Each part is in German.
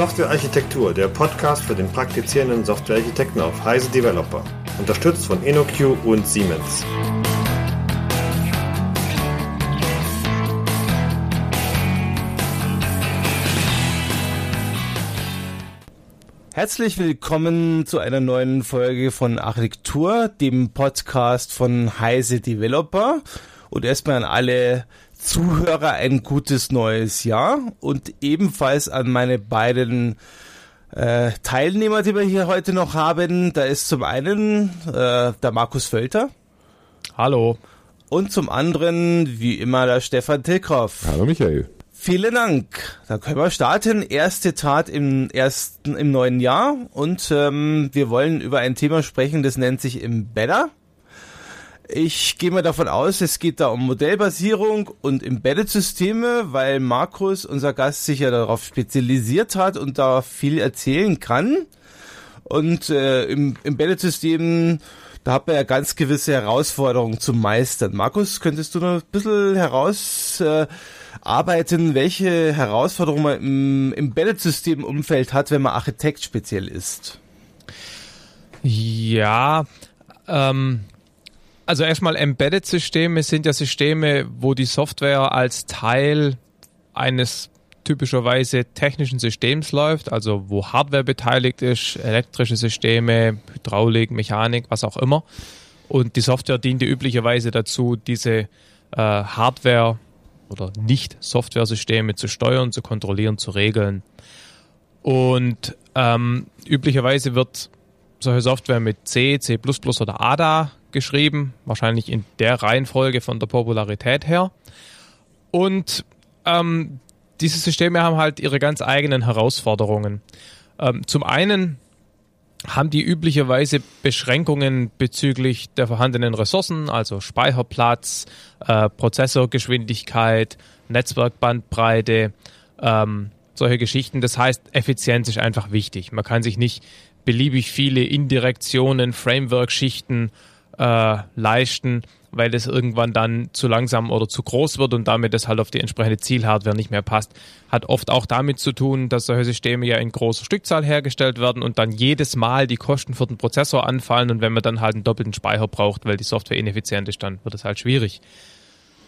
Softwarearchitektur, der Podcast für den praktizierenden Softwarearchitekten auf Heise Developer. Unterstützt von InnoQ und Siemens. Herzlich willkommen zu einer neuen Folge von Architektur, dem Podcast von Heise Developer. Und erstmal an alle Zuhörer ein gutes neues Jahr und ebenfalls an meine beiden äh, Teilnehmer, die wir hier heute noch haben. Da ist zum einen äh, der Markus Völter. Hallo. Und zum anderen, wie immer, der Stefan Tilkroff. Hallo Michael. Vielen Dank. Da können wir starten. Erste Tat im ersten, im neuen Jahr. Und ähm, wir wollen über ein Thema sprechen, das nennt sich Embedder. Ich gehe mal davon aus, es geht da um Modellbasierung und Embedded-Systeme, weil Markus, unser Gast, sich ja darauf spezialisiert hat und da viel erzählen kann. Und äh, im Embedded-System, da hat man ja ganz gewisse Herausforderungen zu meistern. Markus, könntest du noch ein bisschen herausarbeiten, äh, welche Herausforderungen man im Embedded-System-Umfeld hat, wenn man Architekt speziell ist? Ja, ähm, also erstmal Embedded-Systeme sind ja Systeme, wo die Software als Teil eines typischerweise technischen Systems läuft, also wo Hardware beteiligt ist, elektrische Systeme, Hydraulik, Mechanik, was auch immer. Und die Software dient üblicherweise dazu, diese äh, Hardware oder Nicht-Software-Systeme zu steuern, zu kontrollieren, zu regeln. Und ähm, üblicherweise wird solche Software mit C, C++ oder ADA geschrieben, wahrscheinlich in der Reihenfolge von der Popularität her. Und ähm, diese Systeme haben halt ihre ganz eigenen Herausforderungen. Ähm, zum einen haben die üblicherweise Beschränkungen bezüglich der vorhandenen Ressourcen, also Speicherplatz, äh, Prozessorgeschwindigkeit, Netzwerkbandbreite, ähm, solche Geschichten. Das heißt, Effizienz ist einfach wichtig. Man kann sich nicht beliebig viele Indirektionen, Framework-Schichten äh, leisten, weil es irgendwann dann zu langsam oder zu groß wird und damit das halt auf die entsprechende Zielhardware nicht mehr passt. Hat oft auch damit zu tun, dass solche Systeme ja in großer Stückzahl hergestellt werden und dann jedes Mal die Kosten für den Prozessor anfallen und wenn man dann halt einen doppelten Speicher braucht, weil die Software ineffizient ist, dann wird es halt schwierig.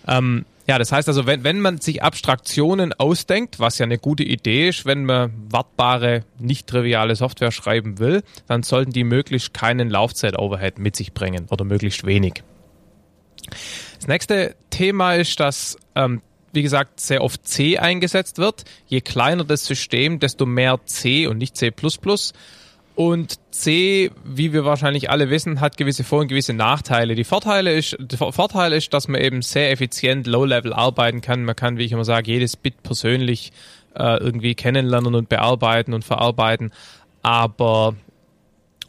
Ähm, ja, das heißt also, wenn, wenn man sich Abstraktionen ausdenkt, was ja eine gute Idee ist, wenn man wartbare, nicht triviale Software schreiben will, dann sollten die möglichst keinen Laufzeit-Overhead mit sich bringen oder möglichst wenig. Das nächste Thema ist, dass, ähm, wie gesagt, sehr oft C eingesetzt wird. Je kleiner das System, desto mehr C und nicht C++. Und C, wie wir wahrscheinlich alle wissen, hat gewisse Vor- und gewisse Nachteile. Die Vorteile ist, der Vorteil ist, dass man eben sehr effizient Low-Level arbeiten kann. Man kann, wie ich immer sage, jedes Bit persönlich äh, irgendwie kennenlernen und bearbeiten und verarbeiten. Aber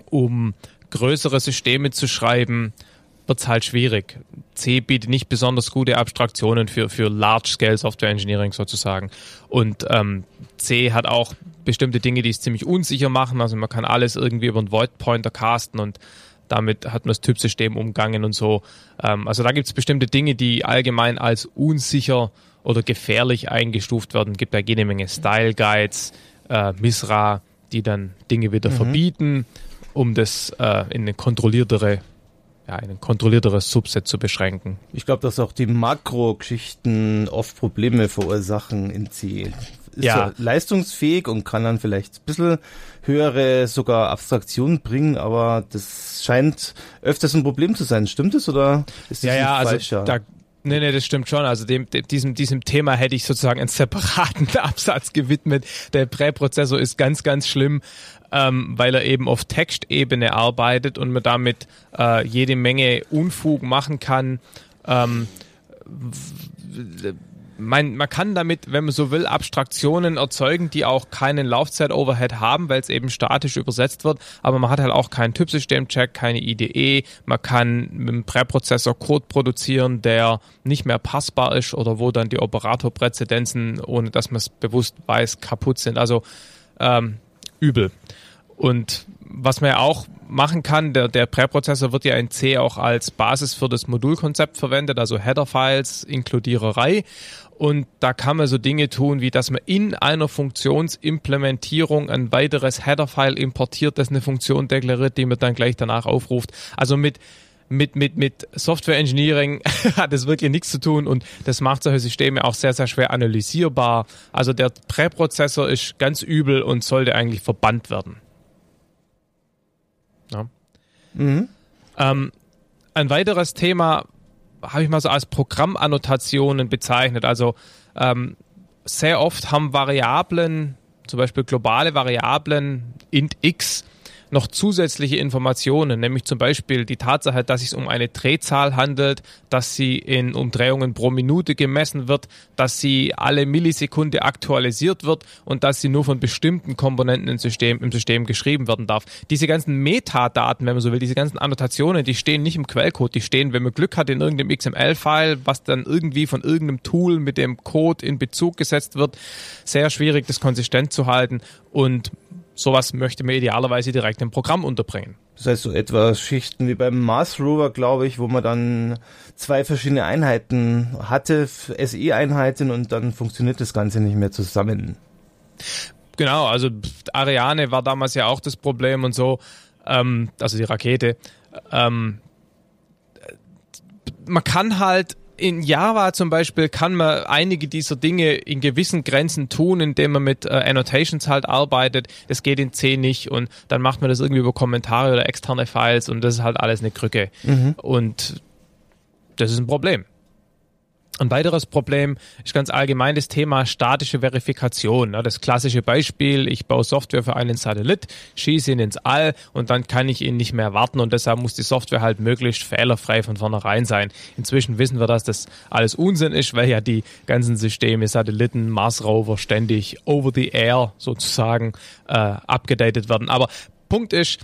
um größere Systeme zu schreiben, wird's halt schwierig. C bietet nicht besonders gute Abstraktionen für, für Large-Scale Software Engineering sozusagen. Und ähm, C hat auch bestimmte Dinge, die es ziemlich unsicher machen. Also man kann alles irgendwie über einen Void Pointer casten und damit hat man das Typsystem umgangen und so. Ähm, also da gibt es bestimmte Dinge, die allgemein als unsicher oder gefährlich eingestuft werden. Es gibt ja jede Menge Style Guides, äh, Misra, die dann Dinge wieder mhm. verbieten, um das äh, in eine kontrolliertere ja, ein kontrollierteres Subset zu beschränken. Ich glaube, dass auch die Makro-Geschichten oft Probleme verursachen in C. Ist ja. ja leistungsfähig und kann dann vielleicht ein bisschen höhere sogar Abstraktionen bringen, aber das scheint öfters ein Problem zu sein. Stimmt es oder ist das ja, ja, falsch? Also da, Nee, nee, das stimmt schon. Also dem, diesem, diesem Thema hätte ich sozusagen einen separaten Absatz gewidmet. Der Präprozessor ist ganz, ganz schlimm ähm, weil er eben auf Textebene arbeitet und man damit äh, jede Menge Unfug machen kann. Ähm, man, man kann damit, wenn man so will, Abstraktionen erzeugen, die auch keinen Laufzeit-Overhead haben, weil es eben statisch übersetzt wird, aber man hat halt auch keinen Typsystem-Check, keine IDE, man kann mit dem Präprozessor Code produzieren, der nicht mehr passbar ist oder wo dann die Operatorpräzedenzen, ohne dass man es bewusst weiß, kaputt sind. Also ähm, übel. Und was man ja auch machen kann, der, der Präprozessor wird ja in C auch als Basis für das Modulkonzept verwendet, also Header-Files, Inkludiererei. Und da kann man so Dinge tun, wie dass man in einer Funktionsimplementierung ein weiteres Header-File importiert, das eine Funktion deklariert, die man dann gleich danach aufruft. Also mit mit, mit, mit Software Engineering hat es wirklich nichts zu tun und das macht solche Systeme auch sehr, sehr schwer analysierbar. Also der Präprozessor ist ganz übel und sollte eigentlich verbannt werden. Ja. Mhm. Ähm, ein weiteres Thema habe ich mal so als Programmannotationen bezeichnet. Also ähm, sehr oft haben Variablen, zum Beispiel globale Variablen, int x, noch zusätzliche Informationen, nämlich zum Beispiel die Tatsache, dass es sich um eine Drehzahl handelt, dass sie in Umdrehungen pro Minute gemessen wird, dass sie alle Millisekunde aktualisiert wird und dass sie nur von bestimmten Komponenten im System, im System geschrieben werden darf. Diese ganzen Metadaten, wenn man so will, diese ganzen Annotationen, die stehen nicht im Quellcode, die stehen, wenn man Glück hat, in irgendeinem XML-File, was dann irgendwie von irgendeinem Tool mit dem Code in Bezug gesetzt wird. Sehr schwierig, das konsistent zu halten und sowas möchte man idealerweise direkt im Programm unterbringen. Das heißt so etwa Schichten wie beim Mars Rover, glaube ich, wo man dann zwei verschiedene Einheiten hatte, SE-Einheiten und dann funktioniert das Ganze nicht mehr zusammen. Genau, also Ariane war damals ja auch das Problem und so, ähm, also die Rakete. Ähm, man kann halt in Java zum Beispiel kann man einige dieser Dinge in gewissen Grenzen tun, indem man mit äh, Annotations halt arbeitet. Das geht in C nicht und dann macht man das irgendwie über Kommentare oder externe Files und das ist halt alles eine Krücke. Mhm. Und das ist ein Problem. Ein weiteres Problem ist ganz allgemein das Thema statische Verifikation. Das klassische Beispiel, ich baue Software für einen Satellit, schieße ihn ins All und dann kann ich ihn nicht mehr warten und deshalb muss die Software halt möglichst fehlerfrei von vornherein sein. Inzwischen wissen wir, dass das alles Unsinn ist, weil ja die ganzen Systeme, Satelliten, Mars Rover ständig over the air sozusagen äh, abgedatet werden. Aber Punkt ist,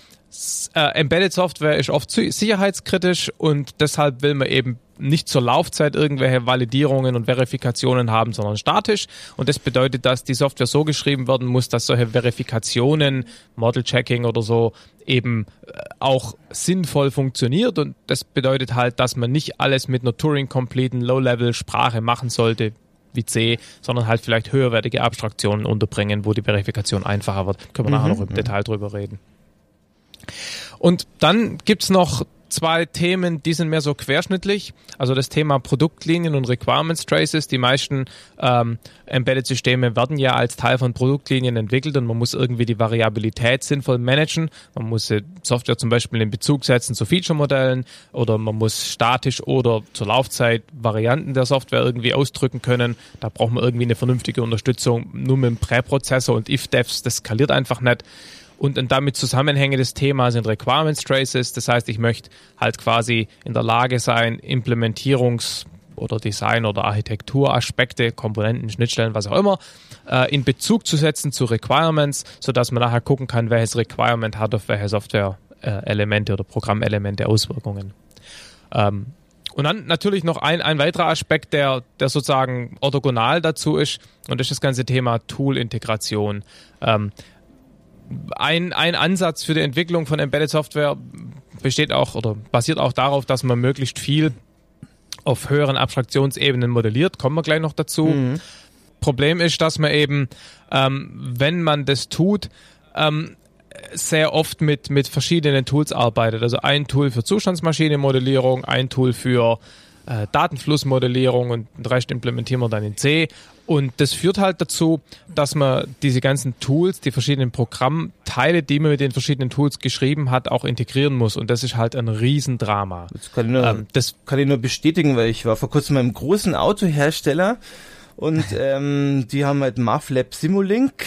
äh, Embedded Software ist oft sicherheitskritisch und deshalb will man eben nicht zur Laufzeit irgendwelche Validierungen und Verifikationen haben, sondern statisch. Und das bedeutet, dass die Software so geschrieben werden muss, dass solche Verifikationen, Model Checking oder so, eben äh, auch sinnvoll funktioniert. Und das bedeutet halt, dass man nicht alles mit einer Turing-completen Low-Level-Sprache machen sollte, wie C, sondern halt vielleicht höherwertige Abstraktionen unterbringen, wo die Verifikation einfacher wird. Können wir mhm. nachher noch im Detail drüber reden. Und dann gibt's noch zwei Themen, die sind mehr so querschnittlich. Also das Thema Produktlinien und Requirements Traces. Die meisten ähm, Embedded-Systeme werden ja als Teil von Produktlinien entwickelt und man muss irgendwie die Variabilität sinnvoll managen. Man muss Software zum Beispiel in Bezug setzen zu Feature-Modellen oder man muss statisch oder zur Laufzeit Varianten der Software irgendwie ausdrücken können. Da braucht man irgendwie eine vernünftige Unterstützung. Nur mit dem Präprozessor und if-devs, das skaliert einfach nicht. Und ein damit zusammenhängendes Thema sind Requirements Traces. Das heißt, ich möchte halt quasi in der Lage sein, Implementierungs- oder Design- oder Architekturaspekte, Komponenten, Schnittstellen, was auch immer, äh, in Bezug zu setzen zu Requirements, sodass man nachher gucken kann, welches Requirement hat auf welche Software-Elemente oder Programmelemente Auswirkungen. Ähm, und dann natürlich noch ein, ein weiterer Aspekt, der, der sozusagen orthogonal dazu ist, und das ist das ganze Thema Tool-Integration. Ähm, ein, ein Ansatz für die Entwicklung von Embedded Software besteht auch oder basiert auch darauf, dass man möglichst viel auf höheren Abstraktionsebenen modelliert. Kommen wir gleich noch dazu. Mhm. Problem ist, dass man eben, ähm, wenn man das tut, ähm, sehr oft mit, mit verschiedenen Tools arbeitet. Also ein Tool für Zustandsmaschinenmodellierung, ein Tool für äh, Datenflussmodellierung und den Rest implementieren wir dann in C. Und das führt halt dazu, dass man diese ganzen Tools, die verschiedenen Programmteile, die man mit den verschiedenen Tools geschrieben hat, auch integrieren muss. Und das ist halt ein Riesendrama. Das kann ich nur, ähm, das kann ich nur bestätigen, weil ich war vor kurzem beim großen Autohersteller und ähm, die haben halt MAFLab Simulink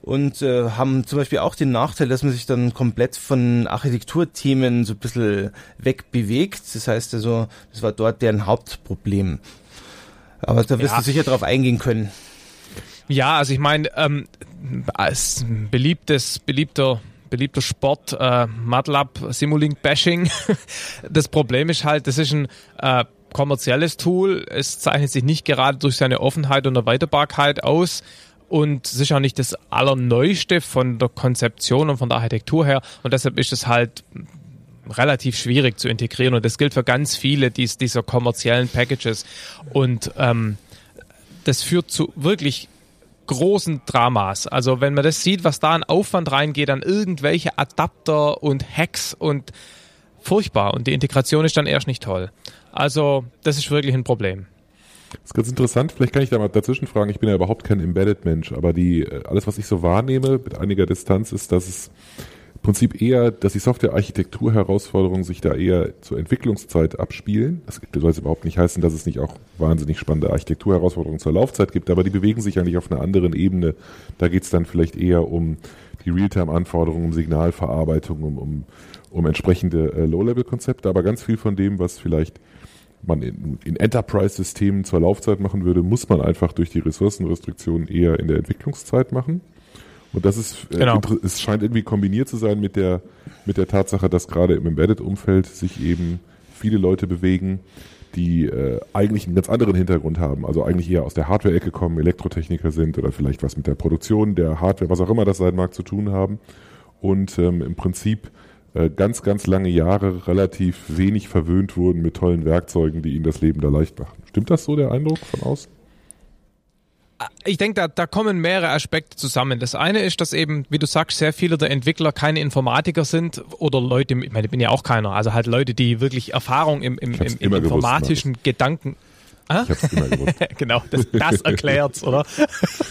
und äh, haben zum Beispiel auch den Nachteil, dass man sich dann komplett von Architekturthemen so ein bisschen wegbewegt. Das heißt also, das war dort deren Hauptproblem. Aber da wirst ja. du sicher drauf eingehen können. Ja, also ich meine, ähm, als beliebtes, beliebter beliebter Sport, äh, MATLAB Simulink Bashing. das Problem ist halt, das ist ein äh, kommerzielles Tool. Es zeichnet sich nicht gerade durch seine Offenheit und Erweiterbarkeit aus. und sicher nicht das Allerneueste von der Konzeption und von der Architektur her und deshalb ist es halt relativ schwierig zu integrieren und das gilt für ganz viele dies, dieser kommerziellen Packages und ähm, das führt zu wirklich großen Dramas. Also wenn man das sieht, was da an Aufwand reingeht, an irgendwelche Adapter und Hacks und furchtbar und die Integration ist dann erst nicht toll. Also das ist wirklich ein Problem. Das ist ganz interessant. Vielleicht kann ich da mal dazwischen fragen. Ich bin ja überhaupt kein Embedded-Mensch, aber die, äh, alles, was ich so wahrnehme mit einiger Distanz, ist, dass es Prinzip eher, dass die Software-Architektur-Herausforderungen sich da eher zur Entwicklungszeit abspielen. Das soll jetzt überhaupt nicht heißen, dass es nicht auch wahnsinnig spannende Architektur-Herausforderungen zur Laufzeit gibt, aber die bewegen sich eigentlich auf einer anderen Ebene. Da geht es dann vielleicht eher um die Realtime-Anforderungen, um Signalverarbeitung, um, um, um entsprechende äh, Low-Level-Konzepte, aber ganz viel von dem, was vielleicht man in, in Enterprise-Systemen zur Laufzeit machen würde, muss man einfach durch die Ressourcenrestriktionen eher in der Entwicklungszeit machen. Und das ist, äh, genau. es scheint irgendwie kombiniert zu sein mit der, mit der Tatsache, dass gerade im Embedded-Umfeld sich eben viele Leute bewegen, die äh, eigentlich einen ganz anderen Hintergrund haben, also eigentlich eher aus der Hardware-Ecke kommen, Elektrotechniker sind oder vielleicht was mit der Produktion der Hardware, was auch immer das sein mag, zu tun haben und ähm, im Prinzip äh, ganz, ganz lange Jahre relativ wenig verwöhnt wurden mit tollen Werkzeugen, die ihnen das Leben da leicht machen. Stimmt das so, der Eindruck von außen? Ich denke, da, da kommen mehrere Aspekte zusammen. Das eine ist, dass eben, wie du sagst, sehr viele der Entwickler keine Informatiker sind oder Leute, ich meine, ich bin ja auch keiner, also halt Leute, die wirklich Erfahrung im, im, im, im informatischen gewusst, Gedanken Ah? Ich hab's immer gewusst. genau, das, das erklärt's, oder?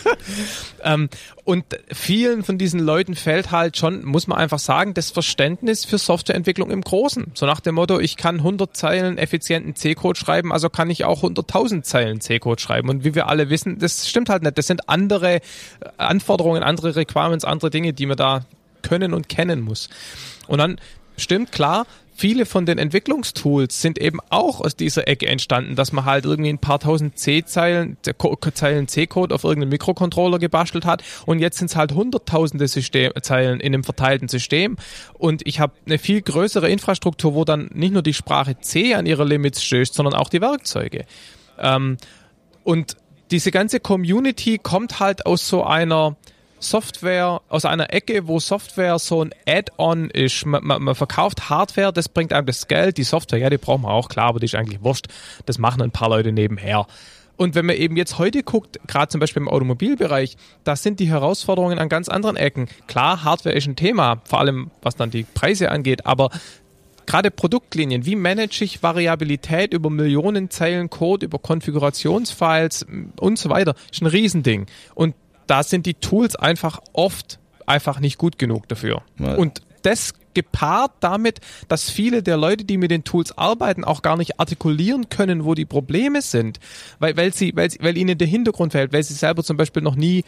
ähm, und vielen von diesen Leuten fällt halt schon, muss man einfach sagen, das Verständnis für Softwareentwicklung im Großen. So nach dem Motto, ich kann 100 Zeilen effizienten C-Code schreiben, also kann ich auch 100.000 Zeilen C-Code schreiben. Und wie wir alle wissen, das stimmt halt nicht. Das sind andere Anforderungen, andere Requirements, andere Dinge, die man da können und kennen muss. Und dann stimmt klar, viele von den Entwicklungstools sind eben auch aus dieser Ecke entstanden, dass man halt irgendwie ein paar tausend C-Zeilen, Zeilen C-Code auf irgendeinen Mikrocontroller gebastelt hat und jetzt sind es halt hunderttausende System Zeilen in einem verteilten System und ich habe eine viel größere Infrastruktur, wo dann nicht nur die Sprache C an ihre Limits stößt, sondern auch die Werkzeuge. Ähm, und diese ganze Community kommt halt aus so einer Software aus einer Ecke, wo Software so ein Add-on ist. Man, man, man, verkauft Hardware, das bringt einem das Geld. Die Software, ja, die brauchen wir auch, klar, aber die ist eigentlich wurscht. Das machen ein paar Leute nebenher. Und wenn man eben jetzt heute guckt, gerade zum Beispiel im Automobilbereich, da sind die Herausforderungen an ganz anderen Ecken. Klar, Hardware ist ein Thema, vor allem was dann die Preise angeht, aber gerade Produktlinien, wie manage ich Variabilität über Millionen Zeilen Code, über Konfigurationsfiles und so weiter, ist ein Riesending. Und da sind die Tools einfach oft einfach nicht gut genug dafür. Ja. Und das gepaart damit, dass viele der Leute, die mit den Tools arbeiten, auch gar nicht artikulieren können, wo die Probleme sind, weil, weil, sie, weil, weil ihnen der Hintergrund fällt, weil sie selber zum Beispiel noch nie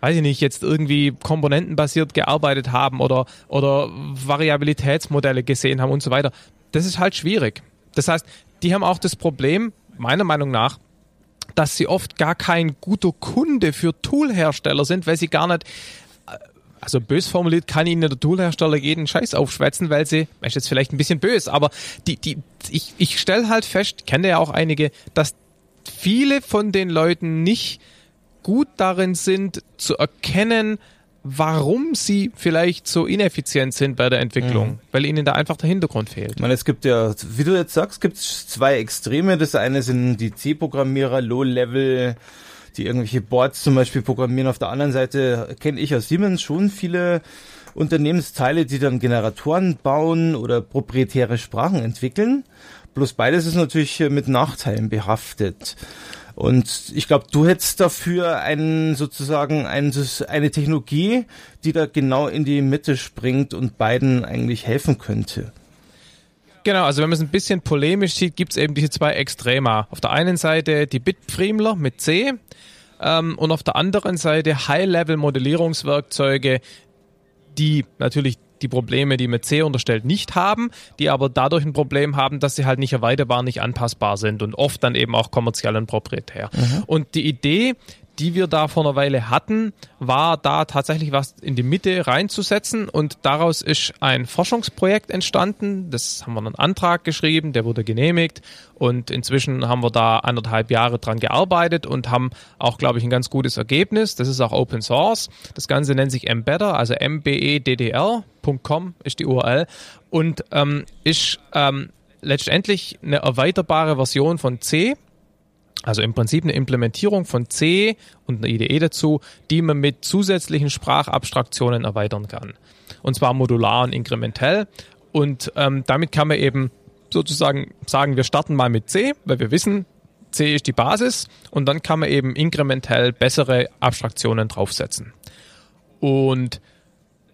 weiß ich nicht, jetzt irgendwie komponentenbasiert gearbeitet haben oder, oder Variabilitätsmodelle gesehen haben und so weiter. Das ist halt schwierig. Das heißt, die haben auch das Problem, meiner Meinung nach, dass sie oft gar kein guter Kunde für Toolhersteller sind, weil sie gar nicht äh, also bös formuliert kann ihnen der Toolhersteller jeden Scheiß aufschwätzen, weil sie, ist jetzt vielleicht ein bisschen bös, aber die, die, ich, ich stelle halt fest, kenne ja auch einige, dass viele von den Leuten nicht gut darin sind zu erkennen, warum sie vielleicht so ineffizient sind bei der Entwicklung, mhm. weil ihnen da einfach der Hintergrund fehlt. Ich meine, es gibt ja, wie du jetzt sagst, gibt es zwei Extreme. Das eine sind die C-Programmierer, Low-Level, die irgendwelche Boards zum Beispiel programmieren. Auf der anderen Seite kenne ich aus Siemens schon viele Unternehmensteile, die dann Generatoren bauen oder proprietäre Sprachen entwickeln. Bloß beides ist natürlich mit Nachteilen behaftet. Und ich glaube, du hättest dafür einen sozusagen ein, eine Technologie, die da genau in die Mitte springt und beiden eigentlich helfen könnte. Genau, also wenn man es ein bisschen polemisch sieht, gibt es eben diese zwei Extrema. Auf der einen Seite die Bitprimler mit C ähm, und auf der anderen Seite High-Level-Modellierungswerkzeuge, die natürlich die Probleme, die mit C unterstellt, nicht haben, die aber dadurch ein Problem haben, dass sie halt nicht erweiterbar, nicht anpassbar sind und oft dann eben auch kommerziell und proprietär. Mhm. Und die Idee, die wir da vor einer Weile hatten, war da tatsächlich was in die Mitte reinzusetzen und daraus ist ein Forschungsprojekt entstanden. Das haben wir einen Antrag geschrieben, der wurde genehmigt und inzwischen haben wir da anderthalb Jahre dran gearbeitet und haben auch, glaube ich, ein ganz gutes Ergebnis. Das ist auch Open Source. Das Ganze nennt sich Embedder, also mbeddr.com ist die URL und ähm, ist ähm, letztendlich eine erweiterbare Version von C also im Prinzip eine Implementierung von C und einer IDE dazu, die man mit zusätzlichen Sprachabstraktionen erweitern kann. Und zwar modular und inkrementell. Und ähm, damit kann man eben sozusagen sagen, wir starten mal mit C, weil wir wissen, C ist die Basis und dann kann man eben inkrementell bessere Abstraktionen draufsetzen. Und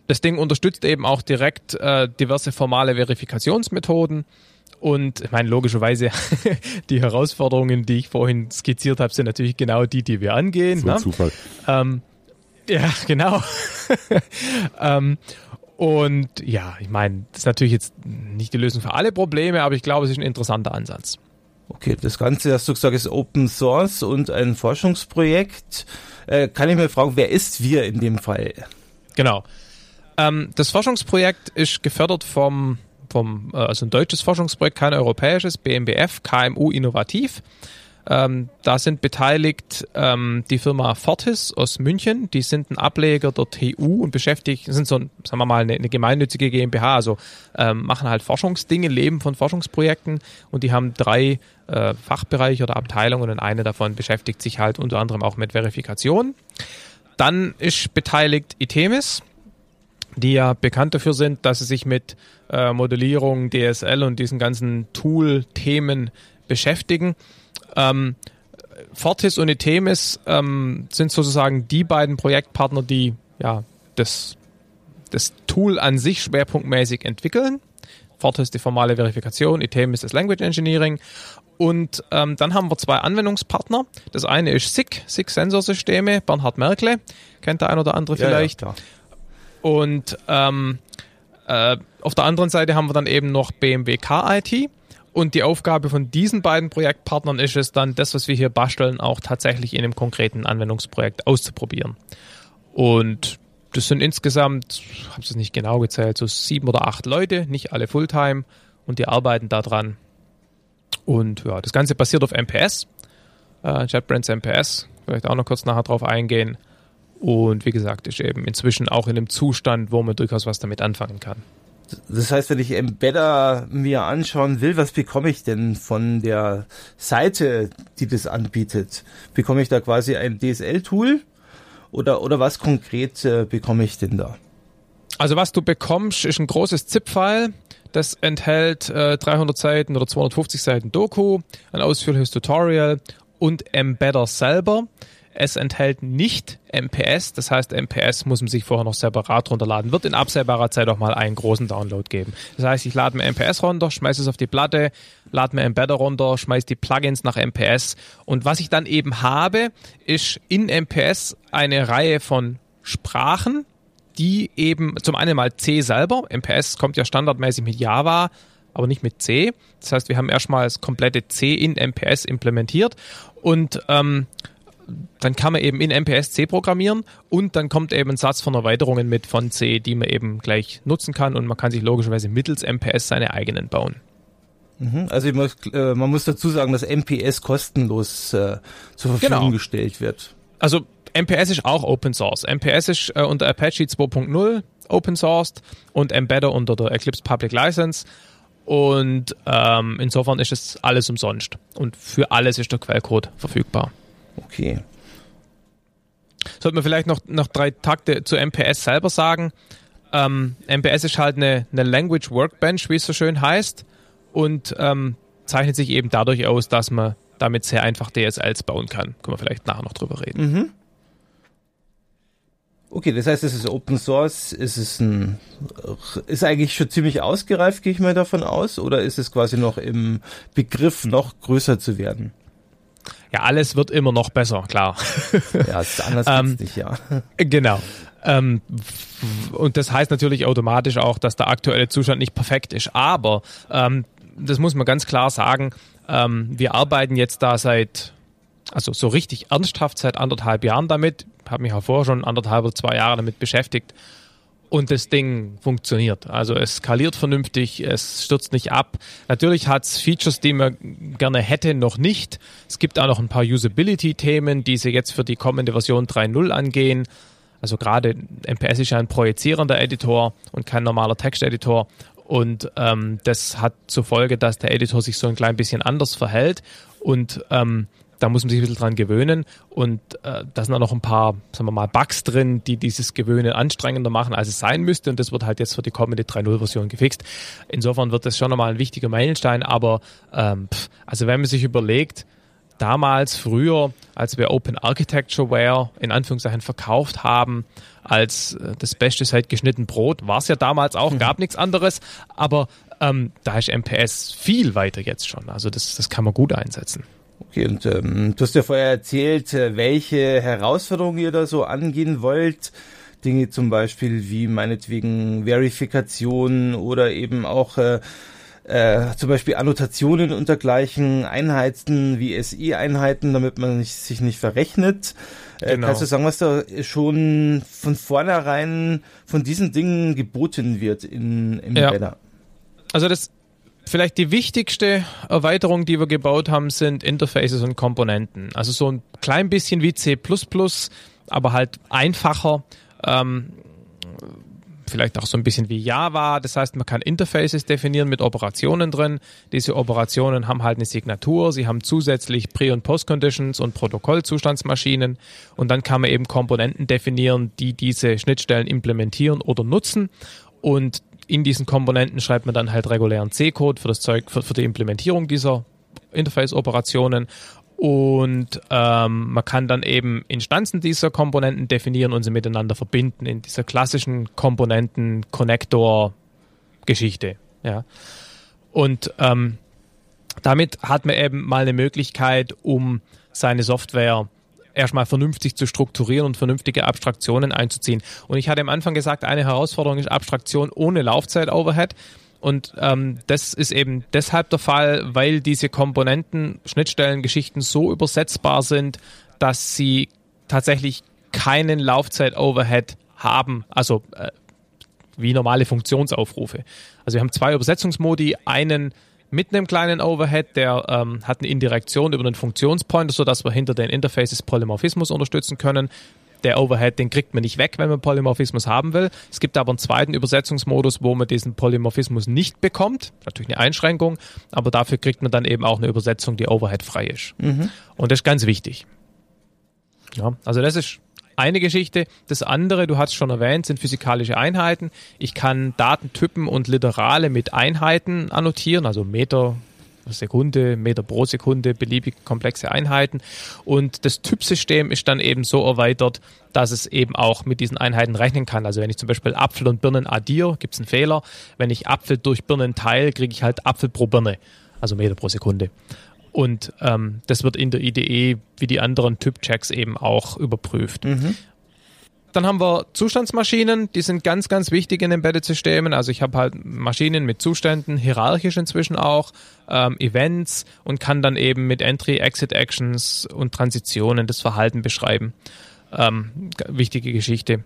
das Ding unterstützt eben auch direkt äh, diverse formale Verifikationsmethoden und ich meine, logischerweise, die Herausforderungen, die ich vorhin skizziert habe, sind natürlich genau die, die wir angehen. So ne? Zufall. Ähm, ja, genau. ähm, und ja, ich meine, das ist natürlich jetzt nicht die Lösung für alle Probleme, aber ich glaube, es ist ein interessanter Ansatz. Okay, das Ganze, hast du gesagt, ist Open Source und ein Forschungsprojekt. Äh, kann ich mir fragen, wer ist wir in dem Fall? Genau. Ähm, das Forschungsprojekt ist gefördert vom vom, äh, also ein deutsches Forschungsprojekt, kein europäisches, BMBF, KMU Innovativ. Ähm, da sind beteiligt ähm, die Firma Fortis aus München, die sind ein Ableger der TU und beschäftigt, sind so, ein, sagen wir mal, eine, eine gemeinnützige GmbH, also ähm, machen halt Forschungsdinge, leben von Forschungsprojekten und die haben drei äh, Fachbereiche oder Abteilungen und eine davon beschäftigt sich halt unter anderem auch mit Verifikation. Dann ist beteiligt Itemis, die ja bekannt dafür sind, dass sie sich mit äh, Modellierung, DSL und diesen ganzen Tool-Themen beschäftigen. Ähm, Fortis und Itemis ähm, sind sozusagen die beiden Projektpartner, die ja das, das Tool an sich schwerpunktmäßig entwickeln. Fortis die formale Verifikation, Itemis das Language Engineering. Und ähm, dann haben wir zwei Anwendungspartner. Das eine ist SIG, SIG Sensorsysteme, Bernhard Merkle, kennt der ein oder andere vielleicht. Ja, und ähm, äh, auf der anderen Seite haben wir dann eben noch BMW Car IT. Und die Aufgabe von diesen beiden Projektpartnern ist es dann, das, was wir hier basteln, auch tatsächlich in einem konkreten Anwendungsprojekt auszuprobieren. Und das sind insgesamt, ich habe es nicht genau gezählt, so sieben oder acht Leute, nicht alle Fulltime, und die arbeiten daran. Und ja, das Ganze basiert auf MPS, äh, JetBrains MPS, vielleicht auch noch kurz nachher drauf eingehen. Und wie gesagt, ist eben inzwischen auch in einem Zustand, wo man durchaus was damit anfangen kann. Das heißt, wenn ich Embedder mir anschauen will, was bekomme ich denn von der Seite, die das anbietet? Bekomme ich da quasi ein DSL-Tool oder, oder was konkret äh, bekomme ich denn da? Also was du bekommst, ist ein großes ZIP-File. Das enthält äh, 300 Seiten oder 250 Seiten Doku, ein ausführliches Tutorial und Embedder selber. Es enthält nicht MPS, das heißt, MPS muss man sich vorher noch separat runterladen. Wird in absehbarer Zeit auch mal einen großen Download geben. Das heißt, ich lade mir MPS runter, schmeiße es auf die Platte, lade mir Embedder runter, schmeiße die Plugins nach MPS und was ich dann eben habe, ist in MPS eine Reihe von Sprachen, die eben zum einen mal C selber, MPS kommt ja standardmäßig mit Java, aber nicht mit C. Das heißt, wir haben erstmal das komplette C in MPS implementiert und ähm, dann kann man eben in MPS C programmieren und dann kommt eben ein Satz von Erweiterungen mit von C, die man eben gleich nutzen kann und man kann sich logischerweise mittels MPS seine eigenen bauen. Mhm. Also muss, äh, man muss dazu sagen, dass MPS kostenlos äh, zur Verfügung genau. gestellt wird. Also MPS ist auch Open Source. MPS ist äh, unter Apache 2.0 Open Sourced und Embedder unter der Eclipse Public License. Und ähm, insofern ist es alles umsonst. Und für alles ist der Quellcode verfügbar. Okay. Sollte man vielleicht noch, noch drei Takte zu MPS selber sagen. Ähm, MPS ist halt eine, eine Language Workbench, wie es so schön heißt, und ähm, zeichnet sich eben dadurch aus, dass man damit sehr einfach DSLs bauen kann. Können wir vielleicht nachher noch drüber reden. Mhm. Okay, das heißt, es ist Open Source, ist es ein, ist eigentlich schon ziemlich ausgereift, gehe ich mal davon aus, oder ist es quasi noch im Begriff, noch größer zu werden? Ja, alles wird immer noch besser, klar. Ja, ist anders ähm, nicht, ja. Genau. Ähm, und das heißt natürlich automatisch auch, dass der aktuelle Zustand nicht perfekt ist. Aber ähm, das muss man ganz klar sagen. Ähm, wir arbeiten jetzt da seit also so richtig ernsthaft seit anderthalb Jahren damit, habe mich auch vorher schon anderthalb oder zwei Jahre damit beschäftigt und das Ding funktioniert. Also es skaliert vernünftig, es stürzt nicht ab. Natürlich hat es Features, die man gerne hätte, noch nicht. Es gibt auch noch ein paar Usability-Themen, die sie jetzt für die kommende Version 3.0 angehen. Also gerade MPS ist ja ein projizierender Editor und kein normaler Texteditor. Und ähm, das hat zur Folge, dass der Editor sich so ein klein bisschen anders verhält. Und ähm, da muss man sich ein bisschen dran gewöhnen. Und äh, da sind auch noch ein paar, sagen wir mal, Bugs drin, die dieses Gewöhnen anstrengender machen, als es sein müsste. Und das wird halt jetzt für die kommende 3.0-Version gefixt. Insofern wird das schon nochmal ein wichtiger Meilenstein. Aber ähm, pff, also wenn man sich überlegt, damals, früher, als wir Open Architecture Ware in Anführungszeichen verkauft haben, als äh, das Beste seit geschnitten Brot, war es ja damals auch, gab nichts anderes, aber ähm, da ist MPS viel weiter jetzt schon. Also das, das kann man gut einsetzen. Okay, und ähm, du hast ja vorher erzählt, äh, welche Herausforderungen ihr da so angehen wollt. Dinge zum Beispiel wie meinetwegen Verifikation oder eben auch äh, äh, zum Beispiel Annotationen und dergleichen, Einheiten wie SI-Einheiten, damit man nicht, sich nicht verrechnet. Äh, genau. Kannst du sagen, was da schon von vornherein von diesen Dingen geboten wird in, im ja. Banner? Also das Vielleicht die wichtigste Erweiterung, die wir gebaut haben, sind Interfaces und Komponenten. Also so ein klein bisschen wie C++, aber halt einfacher. Ähm, vielleicht auch so ein bisschen wie Java. Das heißt, man kann Interfaces definieren mit Operationen drin. Diese Operationen haben halt eine Signatur. Sie haben zusätzlich Pre- und Post-Conditions und Protokollzustandsmaschinen. Und dann kann man eben Komponenten definieren, die diese Schnittstellen implementieren oder nutzen. Und in diesen Komponenten schreibt man dann halt regulären C-Code für das Zeug, für, für die Implementierung dieser Interface-Operationen und ähm, man kann dann eben Instanzen dieser Komponenten definieren und sie miteinander verbinden in dieser klassischen Komponenten-Connector-Geschichte. Ja. Und ähm, damit hat man eben mal eine Möglichkeit, um seine Software erstmal vernünftig zu strukturieren und vernünftige Abstraktionen einzuziehen. Und ich hatte am Anfang gesagt, eine Herausforderung ist Abstraktion ohne Laufzeit-Overhead. Und ähm, das ist eben deshalb der Fall, weil diese Komponenten, Schnittstellen, Geschichten so übersetzbar sind, dass sie tatsächlich keinen Laufzeit-Overhead haben, also äh, wie normale Funktionsaufrufe. Also wir haben zwei Übersetzungsmodi, einen mit einem kleinen Overhead, der ähm, hat eine Indirektion über einen Funktionspointer, sodass wir hinter den Interfaces Polymorphismus unterstützen können. Der Overhead, den kriegt man nicht weg, wenn man Polymorphismus haben will. Es gibt aber einen zweiten Übersetzungsmodus, wo man diesen Polymorphismus nicht bekommt. Natürlich eine Einschränkung, aber dafür kriegt man dann eben auch eine Übersetzung, die Overhead frei ist. Mhm. Und das ist ganz wichtig. Ja, also das ist eine Geschichte. Das andere, du hast schon erwähnt, sind physikalische Einheiten. Ich kann Datentypen und Literale mit Einheiten annotieren, also Meter, Sekunde, Meter pro Sekunde, beliebig komplexe Einheiten. Und das Typsystem ist dann eben so erweitert, dass es eben auch mit diesen Einheiten rechnen kann. Also wenn ich zum Beispiel Apfel und Birnen addiere, gibt es einen Fehler. Wenn ich Apfel durch Birnen teile, kriege ich halt Apfel pro Birne, also Meter pro Sekunde. Und ähm, das wird in der IDE wie die anderen Typchecks eben auch überprüft. Mhm. Dann haben wir Zustandsmaschinen, die sind ganz, ganz wichtig in Embedded-Systemen. Also ich habe halt Maschinen mit Zuständen, hierarchisch inzwischen auch, ähm, Events und kann dann eben mit Entry, Exit Actions und Transitionen das Verhalten beschreiben. Ähm, wichtige Geschichte.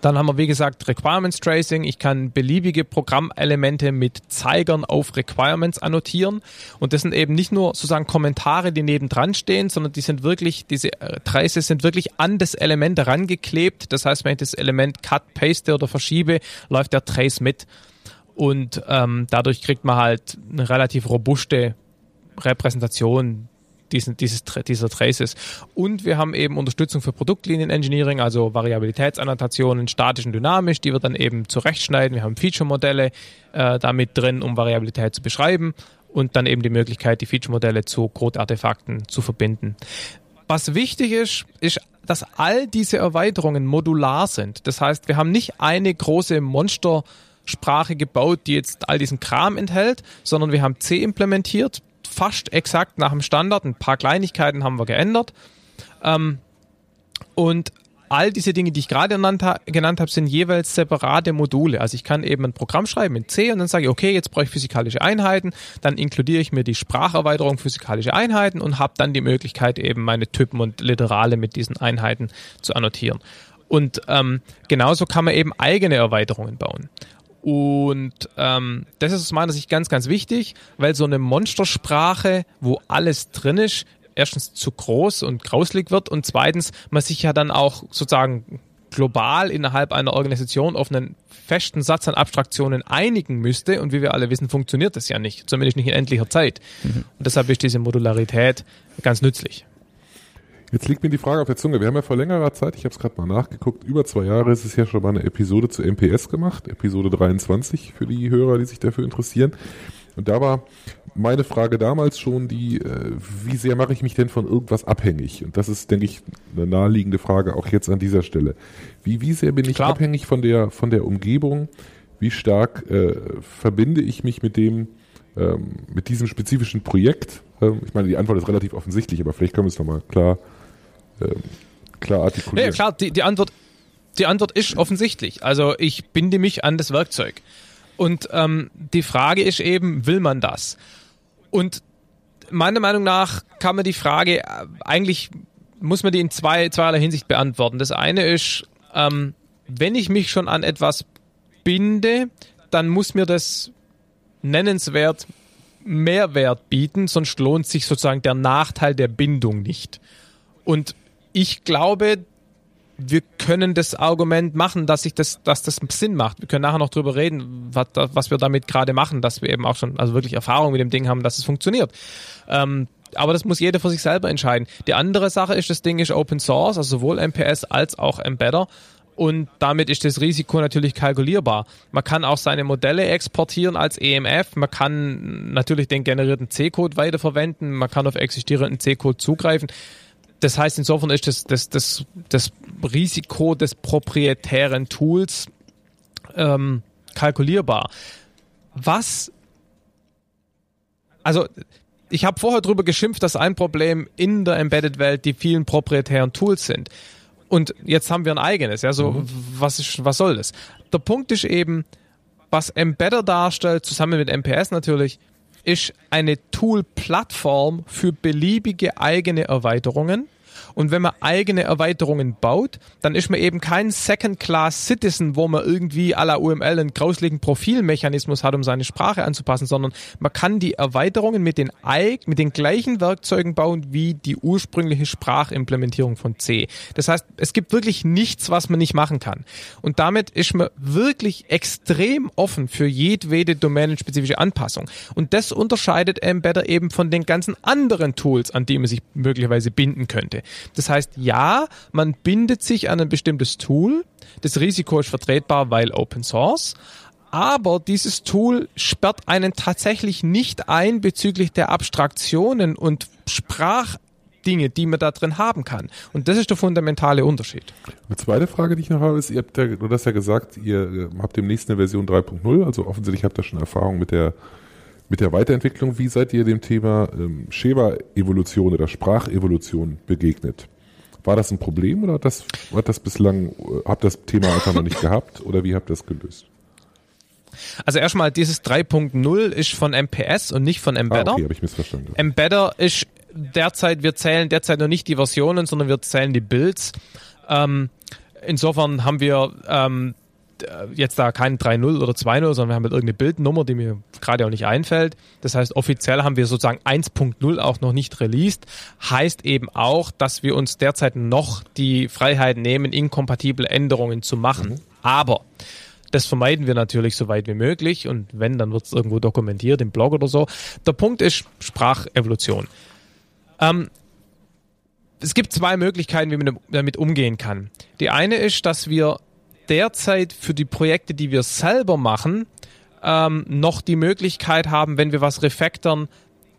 Dann haben wir, wie gesagt, Requirements Tracing. Ich kann beliebige Programmelemente mit Zeigern auf Requirements annotieren. Und das sind eben nicht nur sozusagen Kommentare, die nebendran stehen, sondern die sind wirklich, diese äh, Traces sind wirklich an das Element herangeklebt. Das heißt, wenn ich das Element cut, paste oder verschiebe, läuft der Trace mit. Und ähm, dadurch kriegt man halt eine relativ robuste Repräsentation diesen, dieses, dieser Traces. Und wir haben eben Unterstützung für Produktlinien-Engineering, also Variabilitätsannotationen, statisch und dynamisch, die wir dann eben zurechtschneiden. Wir haben Feature-Modelle äh, damit drin, um Variabilität zu beschreiben und dann eben die Möglichkeit, die Feature-Modelle zu Code-Artefakten zu verbinden. Was wichtig ist, ist, dass all diese Erweiterungen modular sind. Das heißt, wir haben nicht eine große Monster- Sprache gebaut, die jetzt all diesen Kram enthält, sondern wir haben C implementiert, fast exakt nach dem Standard. Ein paar Kleinigkeiten haben wir geändert. Ähm, und all diese Dinge, die ich gerade genannt, genannt habe, sind jeweils separate Module. Also ich kann eben ein Programm schreiben in C und dann sage ich, okay, jetzt brauche ich physikalische Einheiten, dann inkludiere ich mir die Spracherweiterung physikalische Einheiten und habe dann die Möglichkeit, eben meine Typen und Literale mit diesen Einheiten zu annotieren. Und ähm, genauso kann man eben eigene Erweiterungen bauen. Und ähm, das ist aus meiner Sicht ganz, ganz wichtig, weil so eine Monstersprache, wo alles drin ist, erstens zu groß und grauslig wird und zweitens man sich ja dann auch sozusagen global innerhalb einer Organisation auf einen festen Satz an Abstraktionen einigen müsste. Und wie wir alle wissen, funktioniert das ja nicht, zumindest nicht in endlicher Zeit. Mhm. Und deshalb ist diese Modularität ganz nützlich. Jetzt liegt mir die Frage auf der Zunge. Wir haben ja vor längerer Zeit, ich habe es gerade mal nachgeguckt, über zwei Jahre ist es ja schon mal eine Episode zu MPS gemacht, Episode 23 für die Hörer, die sich dafür interessieren. Und da war meine Frage damals schon die, äh, wie sehr mache ich mich denn von irgendwas abhängig? Und das ist, denke ich, eine naheliegende Frage auch jetzt an dieser Stelle. Wie, wie sehr bin ich Klar. abhängig von der, von der Umgebung? Wie stark äh, verbinde ich mich mit dem, ähm, mit diesem spezifischen Projekt? Ähm, ich meine, die Antwort ist relativ offensichtlich, aber vielleicht können wir es nochmal klar, ähm, klar artikulieren. Ja, klar, die, die Antwort, die Antwort ist offensichtlich. Also ich binde mich an das Werkzeug. Und ähm, die Frage ist eben, will man das? Und meiner Meinung nach kann man die Frage äh, eigentlich muss man die in zwei, zweierlei Hinsicht beantworten. Das eine ist, ähm, wenn ich mich schon an etwas binde, dann muss mir das nennenswert Mehrwert bieten, sonst lohnt sich sozusagen der Nachteil der Bindung nicht. Und ich glaube, wir können das Argument machen, dass sich das, dass das Sinn macht. Wir können nachher noch drüber reden, was, was wir damit gerade machen, dass wir eben auch schon, also wirklich Erfahrung mit dem Ding haben, dass es funktioniert. Ähm, aber das muss jeder für sich selber entscheiden. Die andere Sache ist, das Ding ist Open Source, also sowohl MPS als auch Embedder. Und damit ist das Risiko natürlich kalkulierbar. Man kann auch seine Modelle exportieren als EMF. Man kann natürlich den generierten C-Code weiterverwenden. Man kann auf existierenden C-Code zugreifen das heißt, insofern ist das, das, das, das Risiko des proprietären Tools ähm, kalkulierbar. Was, also ich habe vorher drüber geschimpft, dass ein Problem in der Embedded-Welt die vielen proprietären Tools sind. Und jetzt haben wir ein eigenes. Ja, so mhm. was ist, was soll das? Der Punkt ist eben, was Embedder darstellt, zusammen mit MPS natürlich, ist eine Tool-Plattform für beliebige eigene Erweiterungen. Und wenn man eigene Erweiterungen baut, dann ist man eben kein Second-Class-Citizen, wo man irgendwie à la UML einen grausligen Profilmechanismus hat, um seine Sprache anzupassen, sondern man kann die Erweiterungen mit den, mit den gleichen Werkzeugen bauen wie die ursprüngliche Sprachimplementierung von C. Das heißt, es gibt wirklich nichts, was man nicht machen kann. Und damit ist man wirklich extrem offen für jedwede domänenspezifische Anpassung. Und das unterscheidet Embedder eben von den ganzen anderen Tools, an die man sich möglicherweise binden könnte. Das heißt, ja, man bindet sich an ein bestimmtes Tool. Das Risiko ist vertretbar, weil Open Source. Aber dieses Tool sperrt einen tatsächlich nicht ein bezüglich der Abstraktionen und Sprachdinge, die man da drin haben kann. Und das ist der fundamentale Unterschied. Eine zweite Frage, die ich noch habe, ist, ihr habt ja, du hast ja gesagt, ihr äh, habt demnächst eine Version 3.0, also offensichtlich habt ihr schon Erfahrung mit der mit der Weiterentwicklung, wie seid ihr dem Thema ähm, Schema-Evolution oder Sprachevolution begegnet? War das ein Problem oder hat das, hat das bislang, äh, habt das Thema einfach noch nicht gehabt oder wie habt ihr das gelöst? Also erstmal, dieses 3.0 ist von MPS und nicht von Embedder. Ah, okay, habe ich missverstanden. Embedder ist derzeit, wir zählen derzeit noch nicht die Versionen, sondern wir zählen die Builds. Ähm, insofern haben wir ähm, äh, jetzt da kein 3.0 oder 2.0, sondern wir haben halt irgendeine Bildnummer, die mir gerade auch nicht einfällt. Das heißt, offiziell haben wir sozusagen 1.0 auch noch nicht released. Heißt eben auch, dass wir uns derzeit noch die Freiheit nehmen, inkompatible Änderungen zu machen. Mhm. Aber das vermeiden wir natürlich so weit wie möglich und wenn, dann wird es irgendwo dokumentiert im Blog oder so. Der Punkt ist Sprachevolution. Ähm, es gibt zwei Möglichkeiten, wie man damit umgehen kann. Die eine ist, dass wir derzeit für die Projekte, die wir selber machen, ähm, noch die Möglichkeit haben, wenn wir was refactoren,